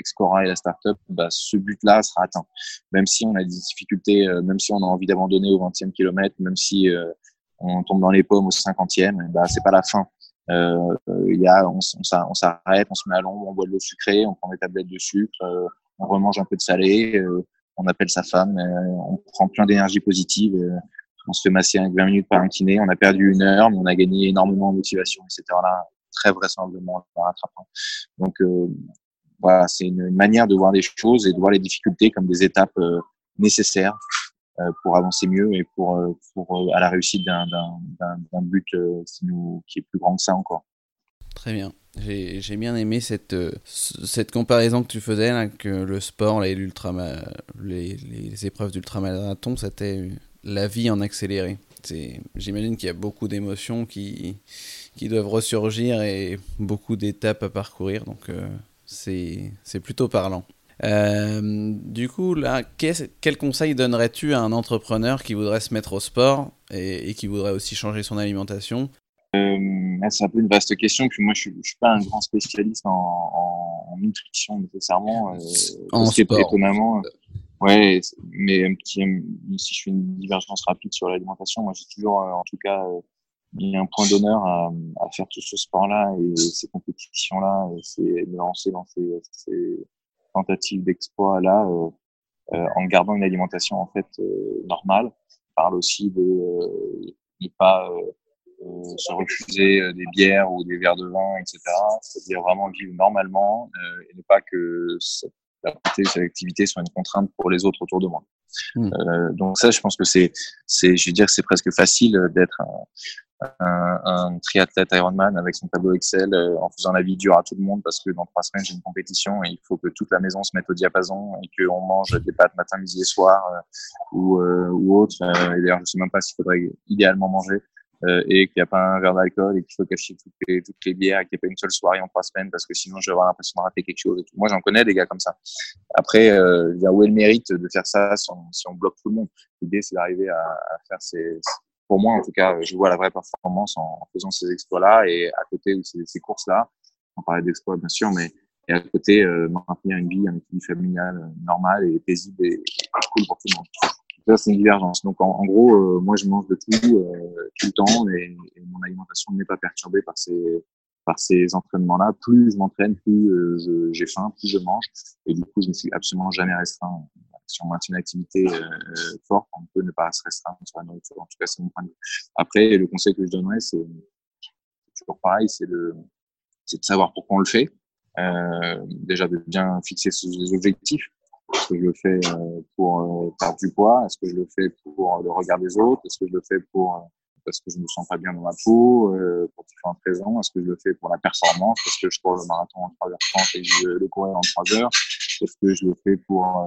Excora et la startup, bah, ce but-là sera atteint. Même si on a des difficultés, euh, même si on a envie d'abandonner au 20e kilomètre, même si euh, on tombe dans les pommes au 50e, bah, c'est pas la fin. Euh, il y a, on, s'arrête, on se met à l'ombre, on boit de l'eau sucrée, on prend des tablettes de sucre, on remange un peu de salé, euh, on appelle sa femme, euh, on prend plein d'énergie positive, euh, on se fait masser 20 minutes par un kiné, on a perdu une heure, mais on a gagné énormément de motivation, etc. Là, très vraisemblablement rattrapant. Donc voilà, c'est une, manière de voir les choses et de voir les difficultés comme des étapes nécessaires pour avancer mieux et pour, pour à la réussite d'un but qui, est plus grand que ça encore.
Très bien. J'ai bien aimé cette, euh, cette comparaison que tu faisais, là, que le sport et les, les épreuves d'ultramarathon, c'était la vie en accéléré. J'imagine qu'il y a beaucoup d'émotions qui, qui doivent ressurgir et beaucoup d'étapes à parcourir, donc euh, c'est plutôt parlant. Euh, du coup, là, quel conseil donnerais-tu à un entrepreneur qui voudrait se mettre au sport et, et qui voudrait aussi changer son alimentation?
Euh, c'est un peu une vaste question. Puis moi, je ne suis pas un grand spécialiste en, en, nutrition nécessairement. Euh,
en sport.
étonnamment. Ouais, mais si je fais une divergence rapide sur l'alimentation, moi j'ai toujours, euh, en tout cas, euh, mis un point d'honneur à, à, faire tout ce sport-là et ces compétitions-là, et me lancer dans ces, ces tentatives d'exploit-là, euh, euh, en gardant une alimentation en fait normale. Je parle aussi de ne pas euh, se refuser euh, des bières ou des verres de vin, etc. C'est-à-dire vraiment vivre normalement euh, et ne pas que la cette activité soit une contrainte pour les autres autour de moi.
Hmm.
Euh, donc ça, je pense que c'est, c'est, je veux dire, c'est presque facile d'être un, un, un, triathlète Ironman avec son tableau Excel euh, en faisant la vie dure à tout le monde parce que dans trois semaines j'ai une compétition et il faut que toute la maison se mette au diapason et qu'on mange des pâtes matin, midi et soir euh, ou, euh, ou autre. et d'ailleurs, je sais même pas s'il faudrait idéalement manger. Euh, et qu'il n'y a pas un verre d'alcool et qu'il faut cacher toutes les, bières et qu'il n'y a pas une seule soirée en trois semaines parce que sinon je vais avoir l'impression de rater quelque chose. Moi, j'en connais des gars comme ça. Après, euh, où est le mérite de faire ça si on, bloque tout le monde? L'idée, c'est d'arriver à, faire ces... Pour moi, en tout cas, je vois la vraie performance en, faisant ces exploits-là et à côté de ces, courses-là. On parlait d'exploits, bien sûr, mais et à côté, euh, maintenir une vie, une vie familiale euh, normale et paisible et cool pour tout le monde c'est une divergence. Donc, en, en gros, euh, moi, je mange de tout, euh, tout le temps et, et mon alimentation n'est pas perturbée par ces, par ces entraînements-là. Plus je m'entraîne, plus euh, j'ai faim, plus je mange. Et du coup, je ne suis absolument jamais restreint. Si on maintient une activité forte, on peut ne pas se restreindre sur la nourriture. En tout cas, c'est mon point de vue. Après, le conseil que je donnerais, c'est toujours pareil, c'est de, c'est de savoir pourquoi on le fait. Euh, déjà de bien fixer ses objectifs. Est-ce que je le fais euh, pour euh, perdre du poids? Est-ce que je le fais pour le regard des autres? Est-ce que je le fais pour euh, parce que je me sens pas bien dans ma peau, pour différentes raisons? Est-ce que je le fais pour la performance? Parce que je cours le marathon en 3h30 et le courir en 3 heures? Est-ce que je le fais pour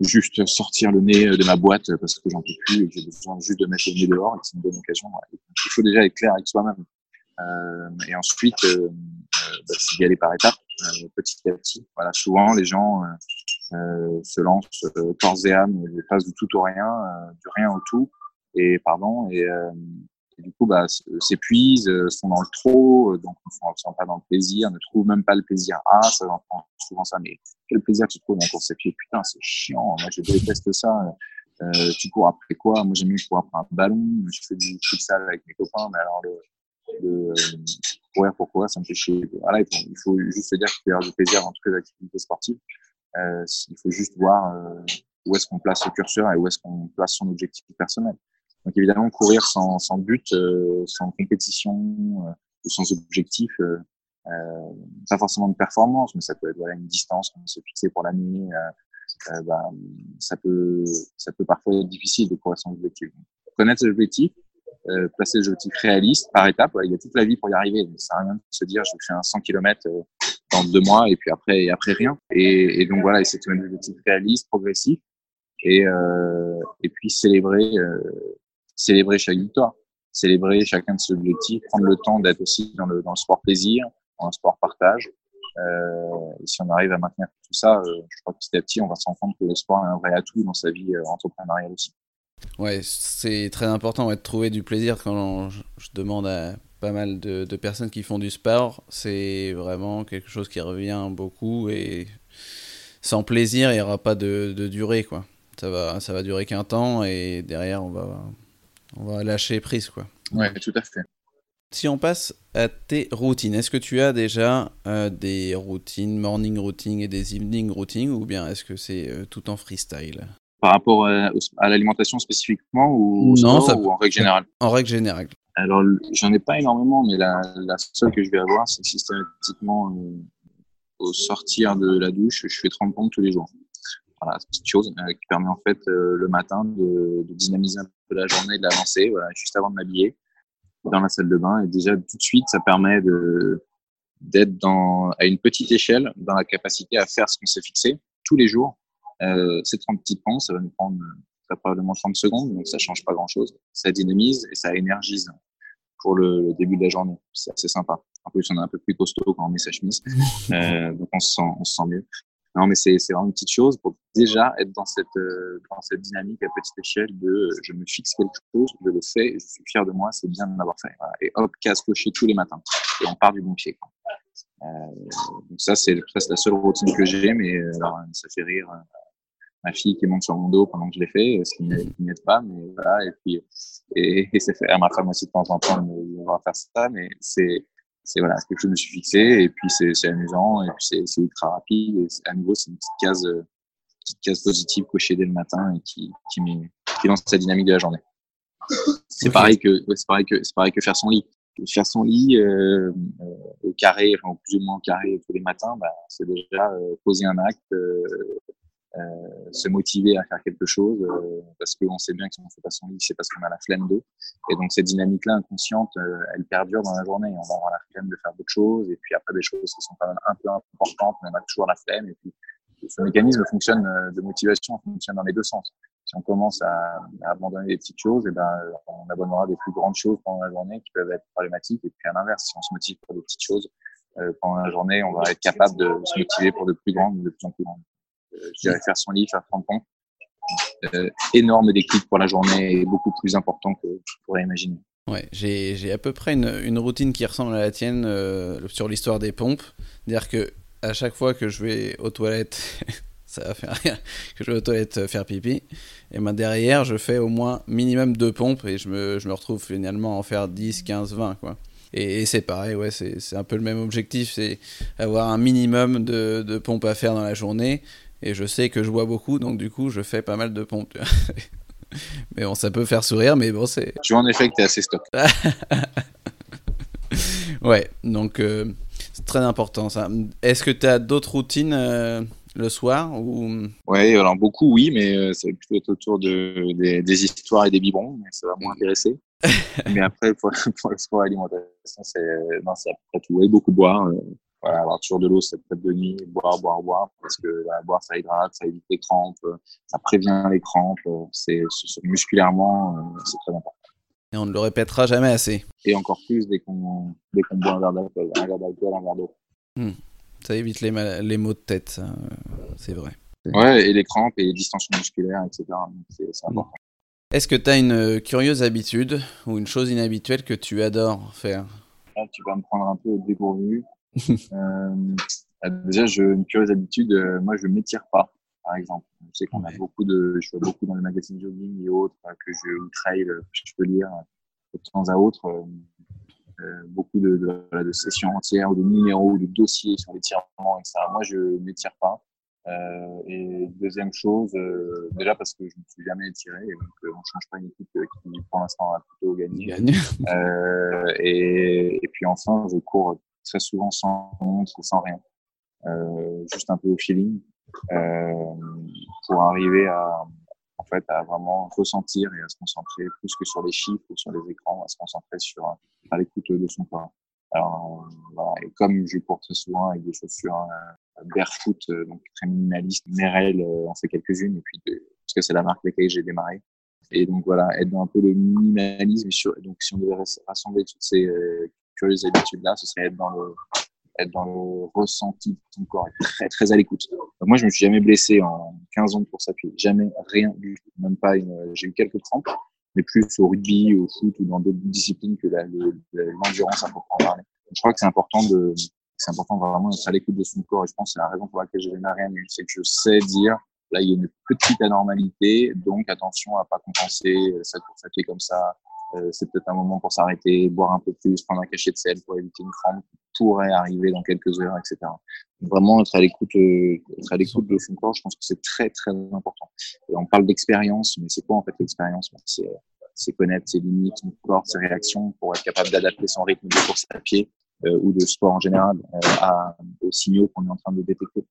juste sortir le nez de ma boîte parce que j'en peux plus et que j'ai besoin juste de mettre le nez dehors et c'est une bonne occasion? Il faut déjà être clair avec soi-même. Euh, et ensuite, euh, bah, c'est d'y aller par étapes, petit à petit. Voilà, souvent les gens euh, se lance euh, corps et âme, passe du tout au rien, euh, du rien au tout, et pardon, et, et du coup bah, s'épuisent, sont dans le trop, donc ne sont pas dans le plaisir, ne trouvent même pas le plaisir. Ah, ça j'entends souvent ça, mais quel plaisir tu trouves dans ton course Putain, c'est chiant, moi je déteste ça. Euh, tu cours après quoi? Moi j'aime mieux courir après un ballon, je fais du futsal avec mes copains, mais alors le, le courir pour courir, ça me. Voilà, il faut, juste se dire qu'il y a du plaisir dans toutes les activités sportives. Euh, il faut juste voir euh, où est-ce qu'on place le curseur et où est-ce qu'on place son objectif personnel. Donc évidemment, courir sans, but, euh, sans compétition ou sans objectif, euh, pas forcément de performance, mais ça peut être voilà, une distance qu'on s'est fixée pour l'année. Euh, bah, ça peut ça peut parfois être difficile de courir sans objectif. Connaître ses objectifs, euh, placer des objectifs réalistes par étape. Il y a toute la vie pour y arriver. Ça sert rien de se dire je fais un 100 km dans deux mois et puis après et après rien. Et, et donc voilà, mettre des objectifs réalistes, progressifs et euh, et puis célébrer euh, célébrer chaque victoire, célébrer chacun de ses objectifs, prendre le temps d'être aussi dans le dans le sport plaisir, dans le sport partage. Euh, et si on arrive à maintenir tout ça, euh, je crois que petit à petit, on va se rendre compte que le sport est un vrai atout dans sa vie euh, entrepreneuriale aussi.
Ouais, c'est très important de trouver du plaisir quand je, je demande à pas mal de, de, personnes qui font du sport, c'est vraiment quelque chose qui revient beaucoup et sans plaisir, il n'y aura pas de, de, durée quoi. Ça va, ça va durer qu'un temps et derrière on va, on va lâcher prise quoi.
Ouais, tout à fait.
Si on passe à tes routines, est-ce que tu as déjà euh, des routines, morning routine et des evening routines ou bien est-ce que c'est euh, tout en freestyle?
Par rapport à, à l'alimentation spécifiquement ou,
non,
ça, ou en règle générale?
En règle générale.
Alors, j'en ai pas énormément, mais la, la seule que je vais avoir, c'est systématiquement euh, au sortir de la douche, je fais 30 pompes tous les jours. Voilà, c'est une petite chose euh, qui permet en fait euh, le matin de, de, dynamiser un peu la journée, de l'avancer, voilà, juste avant de m'habiller dans la salle de bain. Et déjà tout de suite, ça permet de d'être dans à une petite échelle dans la capacité à faire ce qu'on s'est fixé tous les jours. Euh, ces 30 petites pompes, ça va nous prendre probablement 30 secondes, donc ça change pas grand chose. Ça dynamise et ça énergise pour le, le début de la journée. C'est assez sympa. En plus, on est un peu plus costaud quand on met sa chemise, euh, donc on se sent, on se sent mieux. Non, mais c'est vraiment une petite chose pour déjà être dans cette, euh, dans cette dynamique à petite échelle de euh, je me fixe quelque chose, je le fais, je suis fier de moi, c'est bien de l'avoir fait. Voilà. Et hop, casse coché tous les matins. Et on part du bon pied. Quoi. Euh, donc ça, c'est la seule routine que j'ai, mais alors, ça fait rire ma fille qui monte sur mon dos pendant que je l'ai fait, ce qui m'aide pas, mais voilà. Et puis, et, et c'est fait à ma femme aussi de temps en temps, on va faire ça, mais c'est, c'est voilà, quelque chose que je me suis fixé, et puis c'est, c'est amusant, et puis c'est, ultra rapide, et à nouveau, c'est une petite case, petite case positive cochée dès le matin et qui, qui, met, qui lance sa dynamique de la journée. C'est okay. pareil que, ouais, c'est pareil que, c'est pareil que faire son lit. faire son lit euh, au carré, enfin plus ou moins au carré tous les matins, bah, c'est déjà poser un acte, se motiver à faire quelque chose, parce qu'on sait bien que si on ne fait pas son lit, c'est parce qu'on a la flemme d'eau. Et donc cette dynamique-là inconsciente, elle perdure dans la journée. On va avoir la flemme de faire d'autres choses, et puis après des choses qui sont quand même un peu importantes, mais on a toujours la flemme, et puis ce mécanisme fonctionne de motivation fonctionne dans les deux sens. Si on commence à, abandonner des petites choses, et eh ben on abandonnera des plus grandes choses pendant la journée qui peuvent être problématiques. Et puis à l'inverse, si on se motive pour des petites choses euh, pendant la journée, on va être capable de se motiver pour de plus grandes, de plus en plus grandes. Euh, je dirais faire son lit, faire 30 pompes. Euh, énorme déclic pour la journée et beaucoup plus important que je pourrais imaginer.
Ouais, j'ai à peu près une, une, routine qui ressemble à la tienne euh, sur l'histoire des pompes. C'est-à-dire que à chaque fois que je vais aux toilettes, ça va faire rien, que je vais aux toilettes euh, faire pipi, et ben derrière, je fais au moins minimum deux pompes et je me, je me retrouve finalement à en faire 10, 15, 20, quoi. Et, c'est pareil, ouais, c'est un peu le même objectif, c'est avoir un minimum de pompes à faire dans la journée. Et je sais que je bois beaucoup, donc du coup, je fais pas mal de pompes. mais bon, ça peut faire sourire, mais bon, c'est.
Tu vois en effet que t'es assez stock.
ouais, donc euh, c'est très important ça. Est-ce que tu as d'autres routines euh, le soir ou...
Ouais, alors beaucoup oui, mais euh, ça va plutôt être autour de, des, histoires et des biberons, mais ça va moins intéresser. mais après, pour, le sport et l'alimentation, c'est non, c'est après tout. beaucoup boire. Euh, voilà, avoir toujours de l'eau cette tête de nuit, boire, boire, boire, parce que boire ça hydrate, ça évite les crampes, ça prévient les crampes, c'est musculairement c'est très important.
Et on ne le répétera jamais assez.
Et encore plus dès qu'on dès qu'on boit un verre d'alcool, un verre d'alcool, un verre d'eau.
Hmm. Ça évite les, les maux de tête, c'est vrai.
Ouais, et les crampes et les distensions musculaires, etc. C'est hmm. important.
Est-ce que tu as une euh, curieuse habitude ou une chose inhabituelle que tu adores faire?
Là, tu vas me prendre un peu au dépourvu. euh, déjà, j'ai une curieuse habitude, euh, moi je ne m'étire pas, par exemple. Je sais qu'on a beaucoup de, je vois beaucoup dans le magazine jogging et autres euh, que je trail, je peux lire de temps à autre. Euh, beaucoup de, de, de, sessions entières ou de numéros ou de dossiers sur l'étirement, etc. Moi, je ne m'étire pas. Euh, et deuxième chose, euh, déjà parce que je ne me suis jamais étiré, et donc on ne change pas une équipe qui pour l'instant a plutôt gagné. Et, puis enfin, je cours très souvent sans montre, sans rien, juste un peu au feeling, pour arriver à, en fait, à vraiment ressentir et à se concentrer plus que sur les chiffres ou sur les écrans, à se concentrer sur à l'écoute de son corps. Alors, voilà. Et comme je cours très souvent avec des chaussures euh, barefoot, euh, donc très minimalistes, Merrell euh, en fait quelques-unes, et puis parce que c'est la marque avec laquelle j'ai démarré. Et donc voilà, être dans un peu le minimalisme. donc si on devait rassembler toutes ces euh, curieuses habitudes-là, ce serait être dans le ressenti de son corps, être très, très à l'écoute. Moi, je me suis jamais blessé en 15 ans de course à pied. Jamais, rien du tout. Même pas une, j'ai eu quelques crampes, mais plus au rugby, au foot ou dans d'autres disciplines que l'endurance à proprement parler. Je crois que c'est important de, c'est important vraiment d'être à l'écoute de son corps. Et je pense que c'est la raison pour laquelle j'ai rien eu. C'est que je sais dire, là, il y a une petite anormalité, donc attention à pas compenser cette course à comme ça, euh, c'est peut-être un moment pour s'arrêter, boire un peu plus, prendre un cachet de sel pour éviter une crampe qui pourrait arriver dans quelques heures, etc. Vraiment être à l'écoute, euh, être à l'écoute de son corps, je pense que c'est très très important. Et on parle d'expérience, mais c'est quoi en fait l'expérience? C'est c'est connaître ses limites, son corps, ses réactions pour être capable d'adapter son rythme de course à pied euh, ou de sport en général euh, aux signaux qu'on est en train de détecter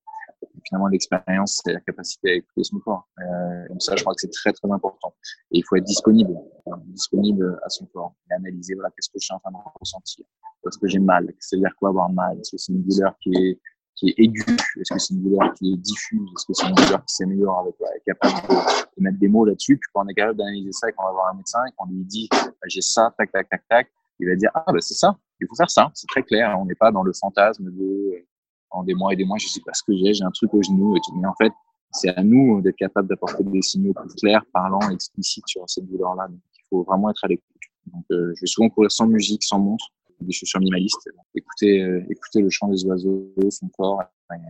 finalement, l'expérience, c'est la capacité à écouter son corps. Euh, donc ça, je crois que c'est très, très important. Et il faut être disponible, euh, disponible à son corps et analyser, voilà, qu'est-ce que je suis en train de ressentir. Est-ce que j'ai mal? C'est-à-dire quoi avoir mal? Est-ce que c'est une douleur qui est, qui est aiguë? Est-ce que c'est une douleur qui est diffuse? Est-ce que c'est une douleur qui s'améliore avec, ouais, capable de, mettre des mots là-dessus? Puis quand on est capable d'analyser ça et qu'on va voir un médecin et qu'on lui dit, bah, j'ai ça, tac, tac, tac, tac, il va dire, ah, bah, c'est ça. Il faut faire ça. C'est très clair. On n'est pas dans le fantasme de, en des mois et des mois, je sais pas ce que j'ai, j'ai un truc au genou et tout. Mais en fait, c'est à nous d'être capable d'apporter des signaux plus clairs, parlants, explicites sur cette douleur-là. Donc, il faut vraiment être à l'écoute. Donc, euh, je vais souvent courir sans musique, sans montre, des chaussures minimalistes. Écouter, euh, écouter le chant des oiseaux, son corps. voilà.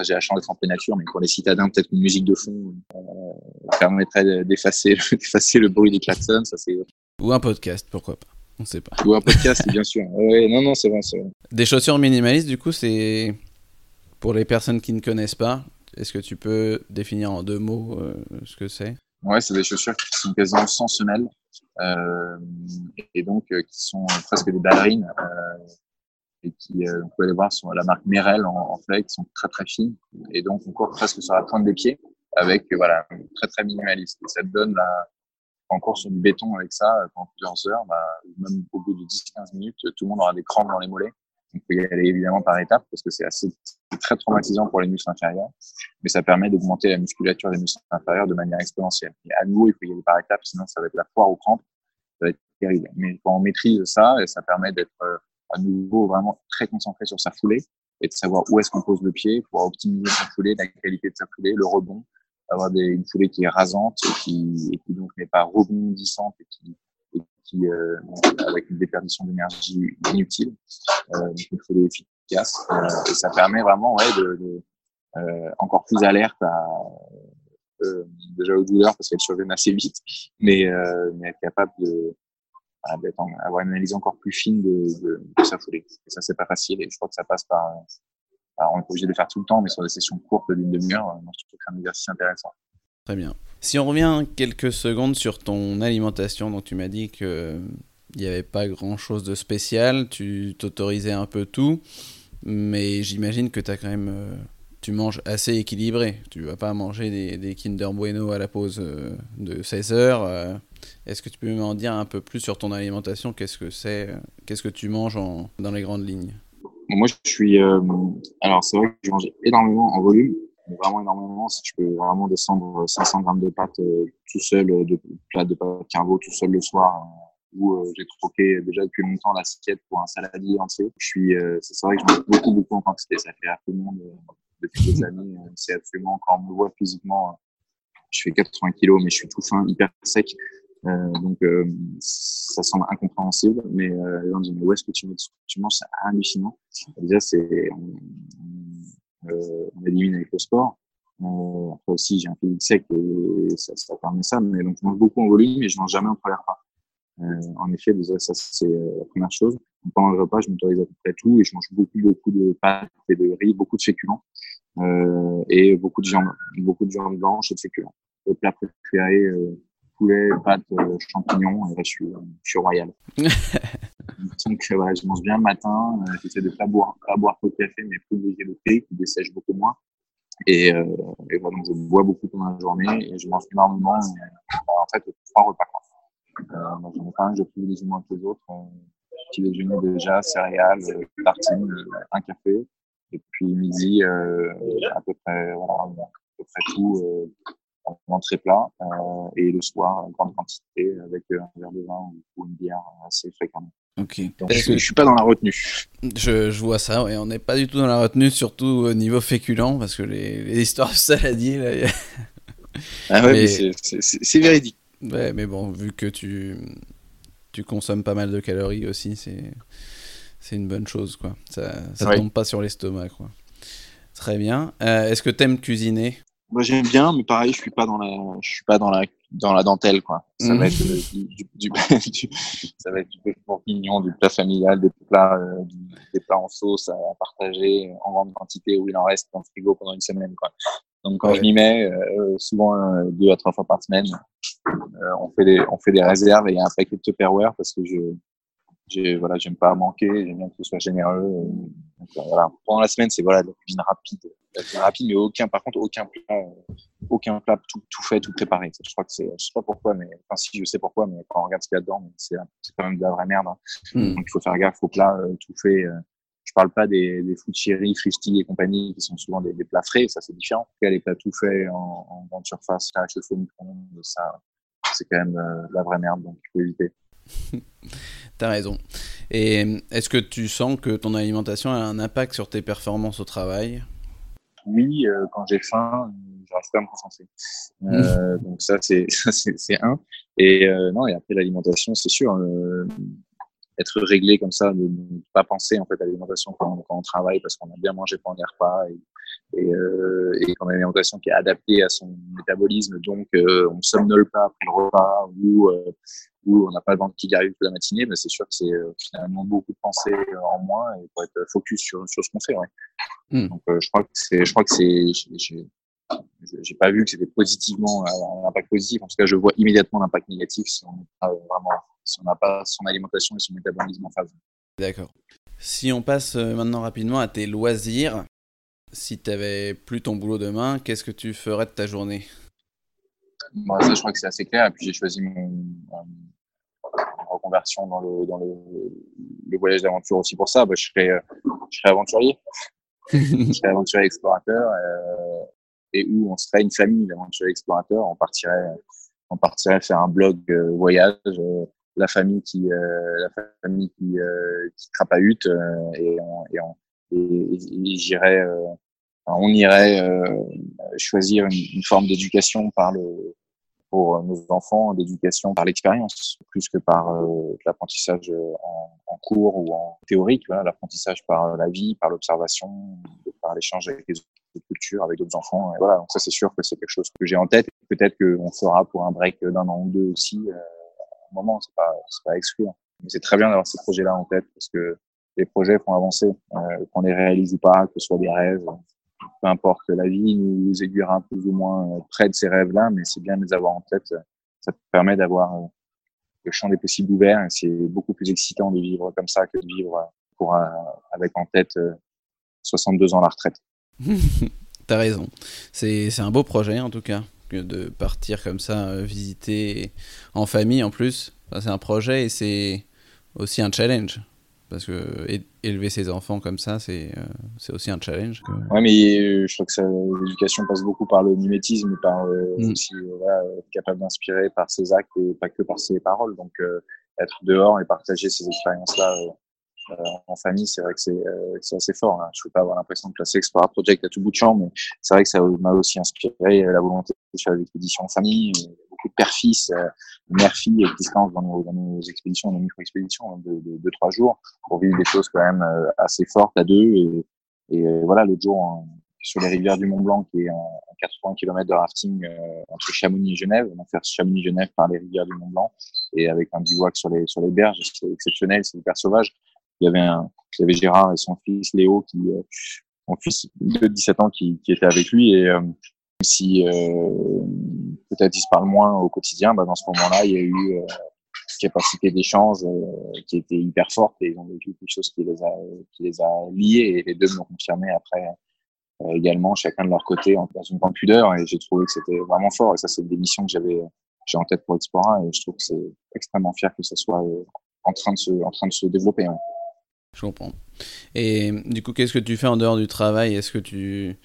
j'ai la chance d'être en pleine nature, mais pour les citadins, peut-être une musique de fond euh, permettrait d'effacer, d'effacer le bruit des klaxons. Ça, c'est...
Ou un podcast, pourquoi pas. On sait pas.
Ou un podcast, bien sûr. Ouais, non, non, c'est vrai, c'est vrai.
Des chaussures minimalistes, du coup, c'est pour les personnes qui ne connaissent pas, est-ce que tu peux définir en deux mots euh, ce que c'est?
Ouais, c'est des chaussures qui sont quasiment sans semelle euh, et donc qui sont presque des ballerines et qui, vous pouvez les voir, sur la marque Merrell en, en qui sont très très fines et donc on court presque sur la pointe des pieds avec voilà très très minimaliste. Et ça donne la, en cours sur du béton avec ça pendant plusieurs heures, bah, même au bout de 10-15 minutes, tout le monde aura des crampes dans les mollets. Il faut y aller évidemment par étapes parce que c'est assez très traumatisant pour les muscles inférieurs, mais ça permet d'augmenter la musculature des muscles inférieurs de manière exponentielle. Et à nouveau, il faut y aller par étapes, sinon ça va être la foire aux crampes, ça va être terrible. Mais quand on maîtrise ça, ça permet d'être euh, à nouveau vraiment très concentré sur sa foulée et de savoir où est-ce qu'on pose le pied, pour optimiser sa foulée, la qualité de sa foulée, le rebond, avoir des, une foulée qui est rasante et qui, et qui donc n'est pas rebondissante et qui, euh, avec une déperdition d'énergie inutile. Euh, donc une foulée efficace. Euh, et ça permet vraiment ouais, de, de encore plus alerte à déjà aux douleurs parce qu'elles surviennent assez vite, mais, mais être capable de d'être avoir une analyse encore plus fine de, de, de sa foulée. Et ça, c'est pas facile. Et je crois que ça passe par alors, on est obligé de le faire tout le temps, mais sur des sessions courtes d'une demi-heure, je trouve que c'est un exercice intéressant.
Très bien. Si on revient quelques secondes sur ton alimentation, donc tu m'as dit que il n'y avait pas grand-chose de spécial, tu t'autorisais un peu tout, mais j'imagine que as quand même, euh, tu manges assez équilibré. Tu vas pas manger des, Kinder Bueno à la pause euh, de 16 heures. Est-ce que tu peux m'en dire un peu plus sur ton alimentation? Qu'est-ce que c'est Qu'est-ce que tu manges dans les grandes lignes?
Moi, je suis. Euh, alors, c'est vrai que je mange énormément en volume, vraiment énormément. Si je peux vraiment descendre 500 grammes de pâtes euh, tout seul, euh, de plat de pâtes carbo tout seul le soir, où j'ai troqué déjà depuis longtemps l'assiette pour un saladier entier. Je suis. c'est vrai que je mange beaucoup, beaucoup en quantité. Ça fait le monde depuis des années. c'est absolument quand on me voit physiquement. Je fais 80 kilos, mais je suis tout fin, hyper sec. Euh, donc, euh, ça semble incompréhensible, mais euh, là, on dit, mais où est-ce que tu, tu manges C'est hallucinant. Déjà, c'est, on, euh, on, élimine avec le sport. Euh, après aussi, j'ai un physique sec et ça, ça permet ça, mais donc, je mange beaucoup en volume et je mange jamais entre les repas. Euh, en effet, déjà, ça, c'est la première chose. Donc, pendant le repas, je m'autorise à peu près tout et je mange beaucoup, beaucoup de pâtes et de riz, beaucoup de féculents euh, et beaucoup de viande, beaucoup de viande blanche et de féculents. Le plat préféré, euh, poulet, pâtes, euh, champignons, et là, je suis, je suis royal. Donc, voilà, je mange bien le matin, euh, j'essaie de pas boire, pas boire trop de café, mais privilégier le thé qui dessèche beaucoup moins. Et, euh, et voilà, donc je bois beaucoup pendant la journée et je mange énormément, en fait, trois repas. Euh, donc, j'en ai un que je privilégie moins que les autres. Euh, petit déjeuner déjà, céréales, euh, tartines, un café. Et puis midi, euh, à peu près, voilà, à peu près tout, en très plat euh, et le soir en grande quantité avec euh, un verre de vin ou une bière assez fréquemment.
Ok.
Donc, je, je, suis pas dans la retenue.
Je, je vois ça, ouais. on n'est pas du tout dans la retenue, surtout au niveau féculent, parce que les, les histoires de saladier, là. A...
ah ouais, mais... c'est véridique.
Ouais, mais bon, vu que tu, tu consommes pas mal de calories aussi, c'est c'est une bonne chose, quoi. Ça, ça ouais. tombe pas sur l'estomac, quoi. Très bien. Euh, Est-ce que t'aimes cuisiner?
Moi j'aime bien, mais pareil, je suis pas dans la, je suis pas dans la, dans la dentelle quoi. Ça mmh. va être du, du, du, du, ça va être du bourguignon, du plat familial, des plats, euh, des plats en sauce à partager en grande quantité où il en reste dans le frigo pendant une semaine quoi. Donc quand ouais. je m'y mets, euh, souvent euh, deux à trois fois par semaine, euh, on fait des, on fait des réserves et il y a un paquet de Tupperware parce que je, j'ai voilà j'aime pas manquer j'aime bien que ce soit généreux donc, voilà pendant la semaine c'est voilà la cuisine rapide la cuisine rapide mais aucun par contre aucun plat aucun plat tout, tout fait tout préparé je crois que c'est je sais pas pourquoi mais enfin si je sais pourquoi mais quand on regarde ce qu'il y a dedans c'est quand même de la vraie merde hein. mm. donc il faut faire gaffe aux plats euh, tout fait euh, je parle pas des, des food cherry, fristy et compagnie qui sont souvent des, des plats frais, ça c'est différent. En tout cas, les plats tout faits en, en grande surface, à chauffer au micro-ondes, ça c'est quand même euh, la vraie merde, donc il faut éviter.
T'as raison. Et est-ce que tu sens que ton alimentation a un impact sur tes performances au travail?
Oui, euh, quand j'ai faim, j'arrive pas à me concentrer. Euh, donc ça, c'est un. Et euh, non, et après l'alimentation, c'est sûr. Euh, être réglé comme ça, de ne pas penser en fait à l'alimentation quand, quand, on travaille parce qu'on a bien mangé pendant les repas et, et, euh, et qu'on a une alimentation qui est adaptée à son métabolisme, donc euh, on ne somnole pas après le repas ou, euh, ou on n'a pas le ventre qui garde toute la matinée, mais c'est sûr que c'est euh, finalement beaucoup de pensées en moins et pour être focus sur, sur ce qu'on fait. Ouais. Mm. Donc je crois que c'est, je crois que c'est, j'ai pas vu que c'était positivement un impact positif. En tout cas, je vois immédiatement l'impact négatif si on n'a vraiment, si on n'a pas son alimentation et son métabolisme en phase.
D'accord. Si on passe maintenant rapidement à tes loisirs, si tu n'avais plus ton boulot demain, qu'est-ce que tu ferais de ta journée?
Moi, Ça, je crois que c'est assez clair. Et puis, j'ai choisi mon, reconversion dans le, dans le, voyage d'aventure aussi pour ça. Bah, je, serais, je serais aventurier. je serais aventurier explorateur. Euh, et où on serait une famille d'aventuriers explorateurs. On partirait, on partirait faire un blog euh, voyage. Euh, la famille qui, la famille qui, qui crapahute et, on, et on et, j'irais, euh, on irait euh, choisir une, forme d'éducation par le pour nos enfants, d'éducation par l'expérience, plus que par euh, l'apprentissage en, en, cours ou en théorique. L'apprentissage par la vie, par l'observation, par l'échange avec les autres cultures, avec d'autres enfants. Et voilà, donc ça c'est sûr que c'est quelque chose que j'ai en tête. Peut-être qu'on fera pour un break d'un an ou deux aussi. Euh, un moment, c'est pas, c'est pas à exclure. Mais c'est très bien d'avoir ces projets-là en tête parce que les projets font avancer, euh, qu'on les réalise ou pas, que ce soit des rêves, peu importe. La vie nous aiguillera plus ou moins euh, près de ces rêves-là, mais c'est bien de les avoir en tête. Ça permet d'avoir euh, le champ des possibles ouvert. C'est beaucoup plus excitant de vivre comme ça que de vivre avec en tête 62 ans la retraite.
T'as raison. C'est un beau projet en tout cas, de partir comme ça, visiter en famille en plus. c'est un projet et c'est aussi un challenge. Parce que élever ses enfants comme ça, c'est euh, c'est aussi un challenge.
Ouais, mais euh, je crois que l'éducation passe beaucoup par le mimétisme, par euh, mm. aussi voilà, être capable d'inspirer par ses actes et pas que par ses paroles. Donc être dehors et partager ces expériences-là en famille, c'est vrai que c'est assez fort. Hein. Je ne veux pas avoir l'impression de placer Explora Project à tout bout de champ, mais c'est vrai que ça m'a aussi inspiré la volonté de faire des expéditions en famille beaucoup de père-fils, euh, mère-fille dans nos, dans nos expéditions, nos micro-expéditions hein, de, de, de, trois jours pour vivre des choses quand même euh, assez fortes à deux. Et, euh, voilà, l'autre jour, sur les rivières du Mont Blanc, qui est en 80 km de rafting entre Chamonix et Genève, on a fait Chamonix-Genève par les rivières du Mont Blanc et avec un bivouac sur les, sur les berges, c'est exceptionnel, c'est hyper sauvage. Il y avait il y avait Gérard et son fils Léo qui, mon fils de 17 ans qui, qui était avec lui et si euh, peut-être ils se parlent moins au quotidien, bah, dans ce moment-là, il y a eu euh, une capacité d'échange euh, qui était hyper forte et ils ont vécu quelque chose qui les a, qui les a liés et les deux me l'ont confirmé après également, chacun de leur côté, dans une grande pudeur et j'ai trouvé que c'était vraiment fort et ça c'est des missions que j'avais j'ai en tête pour Explora et je trouve que c'est extrêmement fier que ça soit en train de se, en train de se développer.
Je comprends. Et du coup, qu'est-ce que tu fais en dehors du travail? Est-ce que tu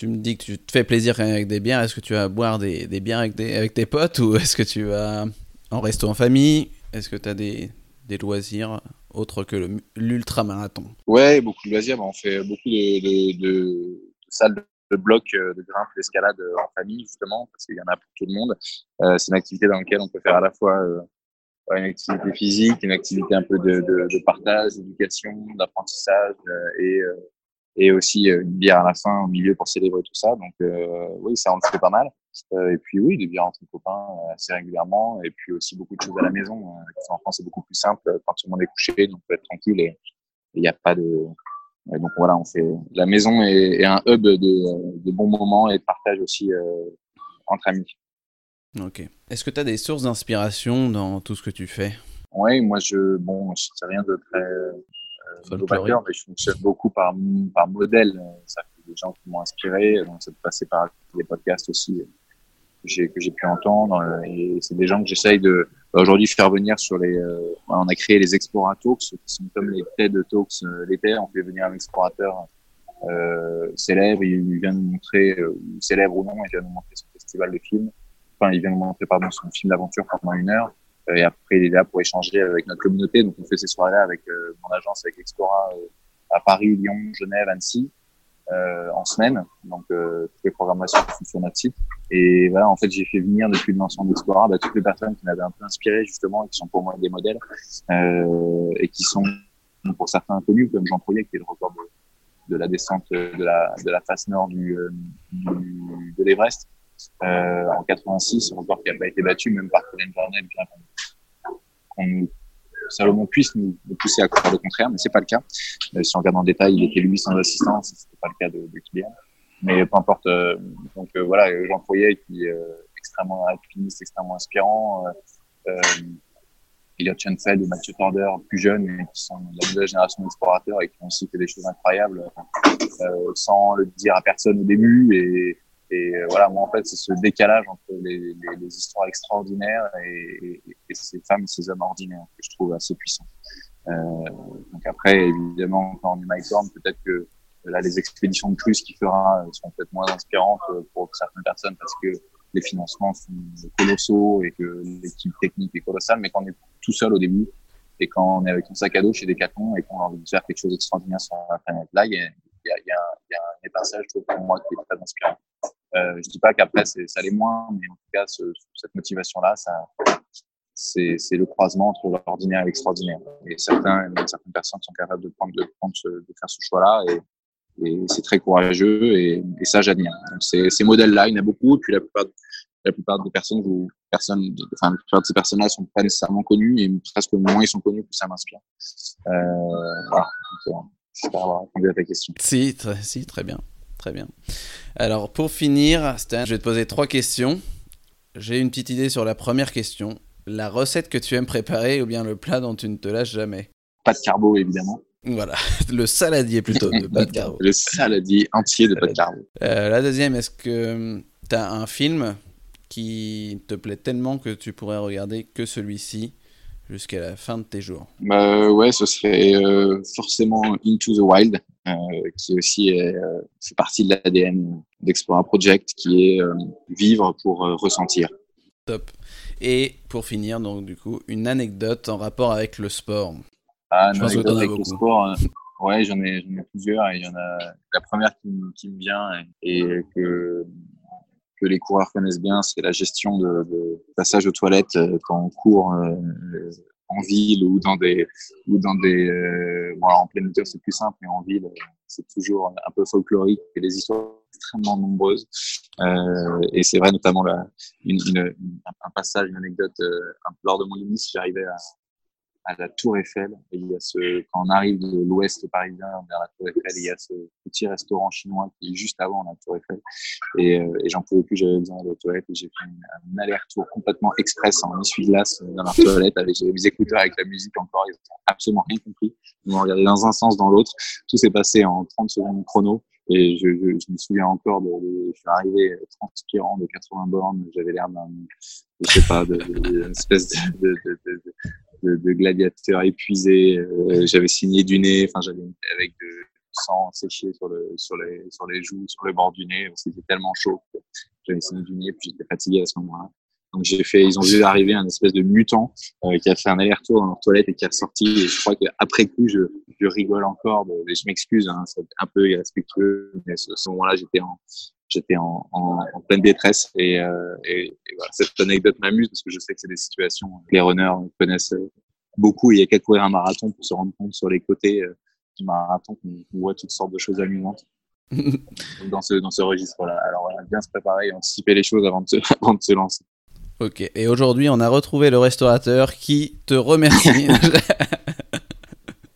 tu me dis que tu te fais plaisir avec des bières. Est-ce que tu vas boire des, bières avec, des, avec tes potes ou est-ce que tu vas en resto en famille? Est-ce que tu as des, des loisirs autres que l'ultra-marathon?
Ouais, beaucoup de loisirs. On fait beaucoup de, de, salles de bloc, euh, de grimpe, d'escalade euh, en famille, justement, parce qu'il y en a pour tout le monde. Euh, c'est une activité dans laquelle on peut faire à la fois une activité physique, une activité un peu de, de partage, d'éducation, d'apprentissage et et aussi euh, une bière à la fin au milieu pour célébrer tout ça. Donc euh, oui, ça on le fait pas mal. Euh, et puis oui, des bières entre copains assez régulièrement. Et puis aussi beaucoup de choses à la maison. en France, c'est beaucoup plus simple quand tout le monde est couché, donc on peut être tranquille et il n'y a pas de. donc voilà, on fait la maison est, un hub de, de, bons moments et de partage aussi entre amis.
Ok. Est-ce que tu as des sources d'inspiration dans tout ce que tu fais?
Oui, moi je bon, c'est rien de très novateur, mais je fonctionne beaucoup par, par modèle. Ça fait des gens qui m'ont inspiré, donc c'est de passer par des podcasts aussi que j'ai, que j'ai pu entendre. Et c'est des gens que j'essaye de bah, aujourd'hui faire venir sur les. Euh, on a créé les Explora Talks, qui sont comme les TED Talks euh, l'été. On fait venir un explorateur euh, célèbre, il vient nous montrer, euh, célèbre ou non, il vient nous montrer son festival de films. Enfin, il vient nous montrer pardon son film d'aventure pendant une heure. Euh, et après, il est là pour échanger avec notre communauté. Donc, on fait ces soirées-là avec euh, mon agence, avec Explora euh, à Paris, Lyon, Genève, Annecy. Euh, en semaine. Donc, euh, toutes les programmations sont sur notre site. Et voilà, en fait, j'ai fait venir depuis le lancement d'Explora bah, toutes les personnes qui m'avaient un peu inspiré, justement, et qui sont pour moi des modèles, euh, et qui sont pour certains inconnus, comme Jean Proyer, qui est le record de, la descente de la, de la face nord du, du de l'Everest euh, en 86, un record qui n'a pas été battu, même par Colin Jornet, bien qu'on Salomon puisse nous, pousser à croire le contraire, mais c'est pas le cas. Euh, si on regarde en détail, il était lui sans assistance, c'était pas le cas de, de Kylian. mais peu importe. donc voilà, Jean Foyer qui est extrêmement alpiniste, extrêmement inspirant. Elliot Schoenfeld ou Mathieu Torder, plus jeunes, mais qui sont de la nouvelle génération d'explorateurs et qui ont aussi fait des choses incroyables euh, sans le dire à personne au début. Et, et euh, voilà, moi, en fait, c'est ce décalage entre les, les, les histoires extraordinaires et, et, ces femmes et ces hommes ordinaires que je trouve assez puissants. Euh, donc après, évidemment, quand on est Mike Horn, peut-être que là, les expéditions de cruise qu'il fera sont peut-être moins inspirantes pour certaines personnes parce que les financements sont colossaux et que l'équipe technique est colossale, mais qu'on est tout seul au début et quand on est avec son sac à dos chez Decathlon et qu'on a envie de faire quelque chose d'extraordinaire sur la planète, là, il y a, il y a, y a, un étincelle, je trouve, pour moi, qui est très inspirant. Euh, je dis pas qu'après, ça l'est moins, mais en tout cas, ce, cette motivation-là, c'est, le croisement entre l'ordinaire et l'extraordinaire. Et certains, certaines personnes sont capables de prendre, ce, faire ce choix-là et, c'est très courageux et, et ça, j'admire. Ces, modèles-là, il y en a beaucoup. Et puis, la plupart, des personnes, de ces personnes-là sont pas nécessairement connues et presque moins ils sont connus, plus ça m'inspire. Euh, voilà. Euh, j'espère avoir répondu à ta question.
Si, très bien. Très bien. Alors, pour finir, Stan, je vais te poser trois questions. J'ai une petite idée sur la première question. La recette que tu aimes préparer ou bien le plat dont tu ne te lâches jamais?
Pas de carbo, évidemment.
Voilà, le saladier plutôt de pas de carbo.
le saladier entier de pas de carbo.
Euh, la deuxième, est-ce que tu as un film qui te plaît tellement que tu pourrais regarder que celui-ci jusqu'à la fin de tes jours?
Bah, Ouais, ce serait euh, forcément Into the Wild, qui aussi est, euh, fait partie de l'ADN d'Explora Project, qui est euh, vivre pour euh, ressentir.
Top. Et pour finir, donc du coup, une anecdote en rapport avec le sport.
Ah,
Je pense que
avec le sport, euh, ouais, j'en ai, plusieurs. Et il y en a la première qui, me- qui me vient et, et que que les coureurs connaissent bien, c'est la gestion de, de passage aux toilettes euh, quand on court euh, en ville ou dans des ou dans des euh, bon en pleine nature c'est plus simple mais en ville euh, c'est toujours un peu folklorique et les histoires extrêmement nombreuses. Euh, et c'est vrai notamment la, une, une- un passage une anecdote euh, lors de mon limite j'arrivais à à la Tour Eiffel. Il y a ce, quand on arrive de l'ouest parisien vers la Tour Eiffel, il y a ce petit restaurant chinois qui est juste avant la Tour Eiffel. Et, euh, et j'en pouvais plus, j'avais besoin d'aller aux toilettes et j'ai fait un aller-retour complètement express en essuie-glace dans la toilette avec mes écouteurs avec la musique encore. Ils ont absolument rien compris. Ils m'ont regardé dans un sens, dans l'autre. Tout s'est passé en 30 secondes chrono. Et je, je, je me souviens encore de, de- je suis arrivé transpirant de 80 bornes. J'avais l'air d'un, je sais pas, d'une espèce de, de, de, gladiateur épuisé. Euh, j'avais signé du nez, enfin j'avais avec de, sang séché sur le sur les sur les joues, sur le bord du nez. C'était tellement chaud que j'avais signé du nez, puis j'étais fatigué à ce moment-là. Donc j'ai fait, ils ont vu arriver un espèce de mutant euh, qui a fait un aller-retour dans leur toilette et qui est ressorti. Et je crois qu'après coup, je, je rigole encore. De, je m'excuse, hein, c'est un peu irrespectueux, mais à ce, ce moment-là, j'étais en j'étais en, en, en pleine détresse et, euh, et, et voilà, cette anecdote m'amuse parce que je sais que c'est des situations que les runners connaissent beaucoup. Il y a qu'à courir un marathon pour se rendre compte sur les côtés euh, du marathon qu'on qu'on voit toutes sortes de choses amusantes dans ce dans ce registre-là. Alors voilà, bien se préparer et anticiper les choses avant de se, avant de se lancer.
Ok, et aujourd'hui, on a retrouvé le restaurateur qui te remercie.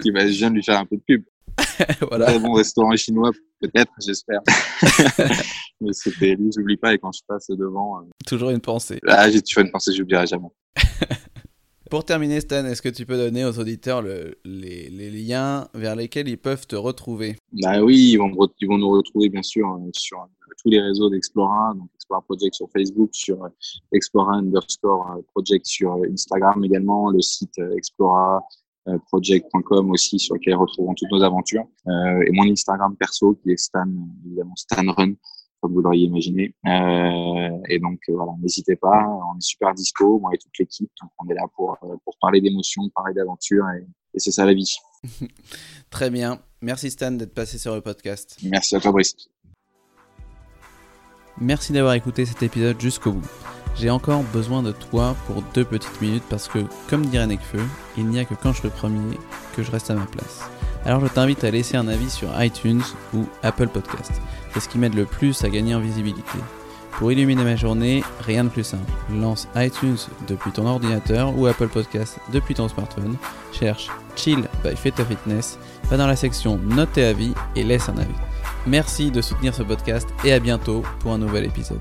Qui va, je viens de lui faire un peu de pub.
voilà.
Très bon restaurant chinois, peut-être, j'espère. Mais c'était lui, j'oublie pas. Et quand je passe devant, euh,
Toujours une pensée.
ah, j'ai fais une pensée, j'oublierai jamais.
Pour terminer, Stan, est-ce que tu peux donner aux auditeurs le- les, les liens vers lesquels ils peuvent te retrouver?
Bah oui, ils vont, ils nous retrouver bien sûr euh, sur tous les réseaux d'Explora, donc Explora Project sur Facebook, sur euh, Explora underscore euh, Project sur euh, Instagram également, le site euh, Explora euh, project.com aussi sur lequel retrouveront toutes nos aventures euh, et mon Instagram perso qui est Stan évidemment Stan Run comme vous l'auriez imaginé euh, et donc voilà n'hésitez pas on est super dispo moi et toute l'équipe donc on est là pour pour parler d'émotions parler d'aventure et, et c'est ça la vie
Très bien. Merci Stan d'être passé sur le podcast.
merci à toi Brice
Merci d'avoir écouté cet épisode jusqu'au bout. J'ai encore besoin de toi pour deux petites minutes parce que, comme dirait Nekfeu, il n'y a que quand je serai premier que je reste à ma place. Alors je t'invite à laisser un avis sur iTunes ou Apple Podcast. C'est ce qui m'aide le plus à gagner en visibilité. Pour illuminer ma journée, rien de plus simple. Lance iTunes depuis ton ordinateur ou Apple Podcast depuis ton smartphone. Cherche Chill by Feta Fitness, va dans la section Notes et avis et laisse un avis. Merci de soutenir ce podcast et à bientôt pour un nouvel épisode.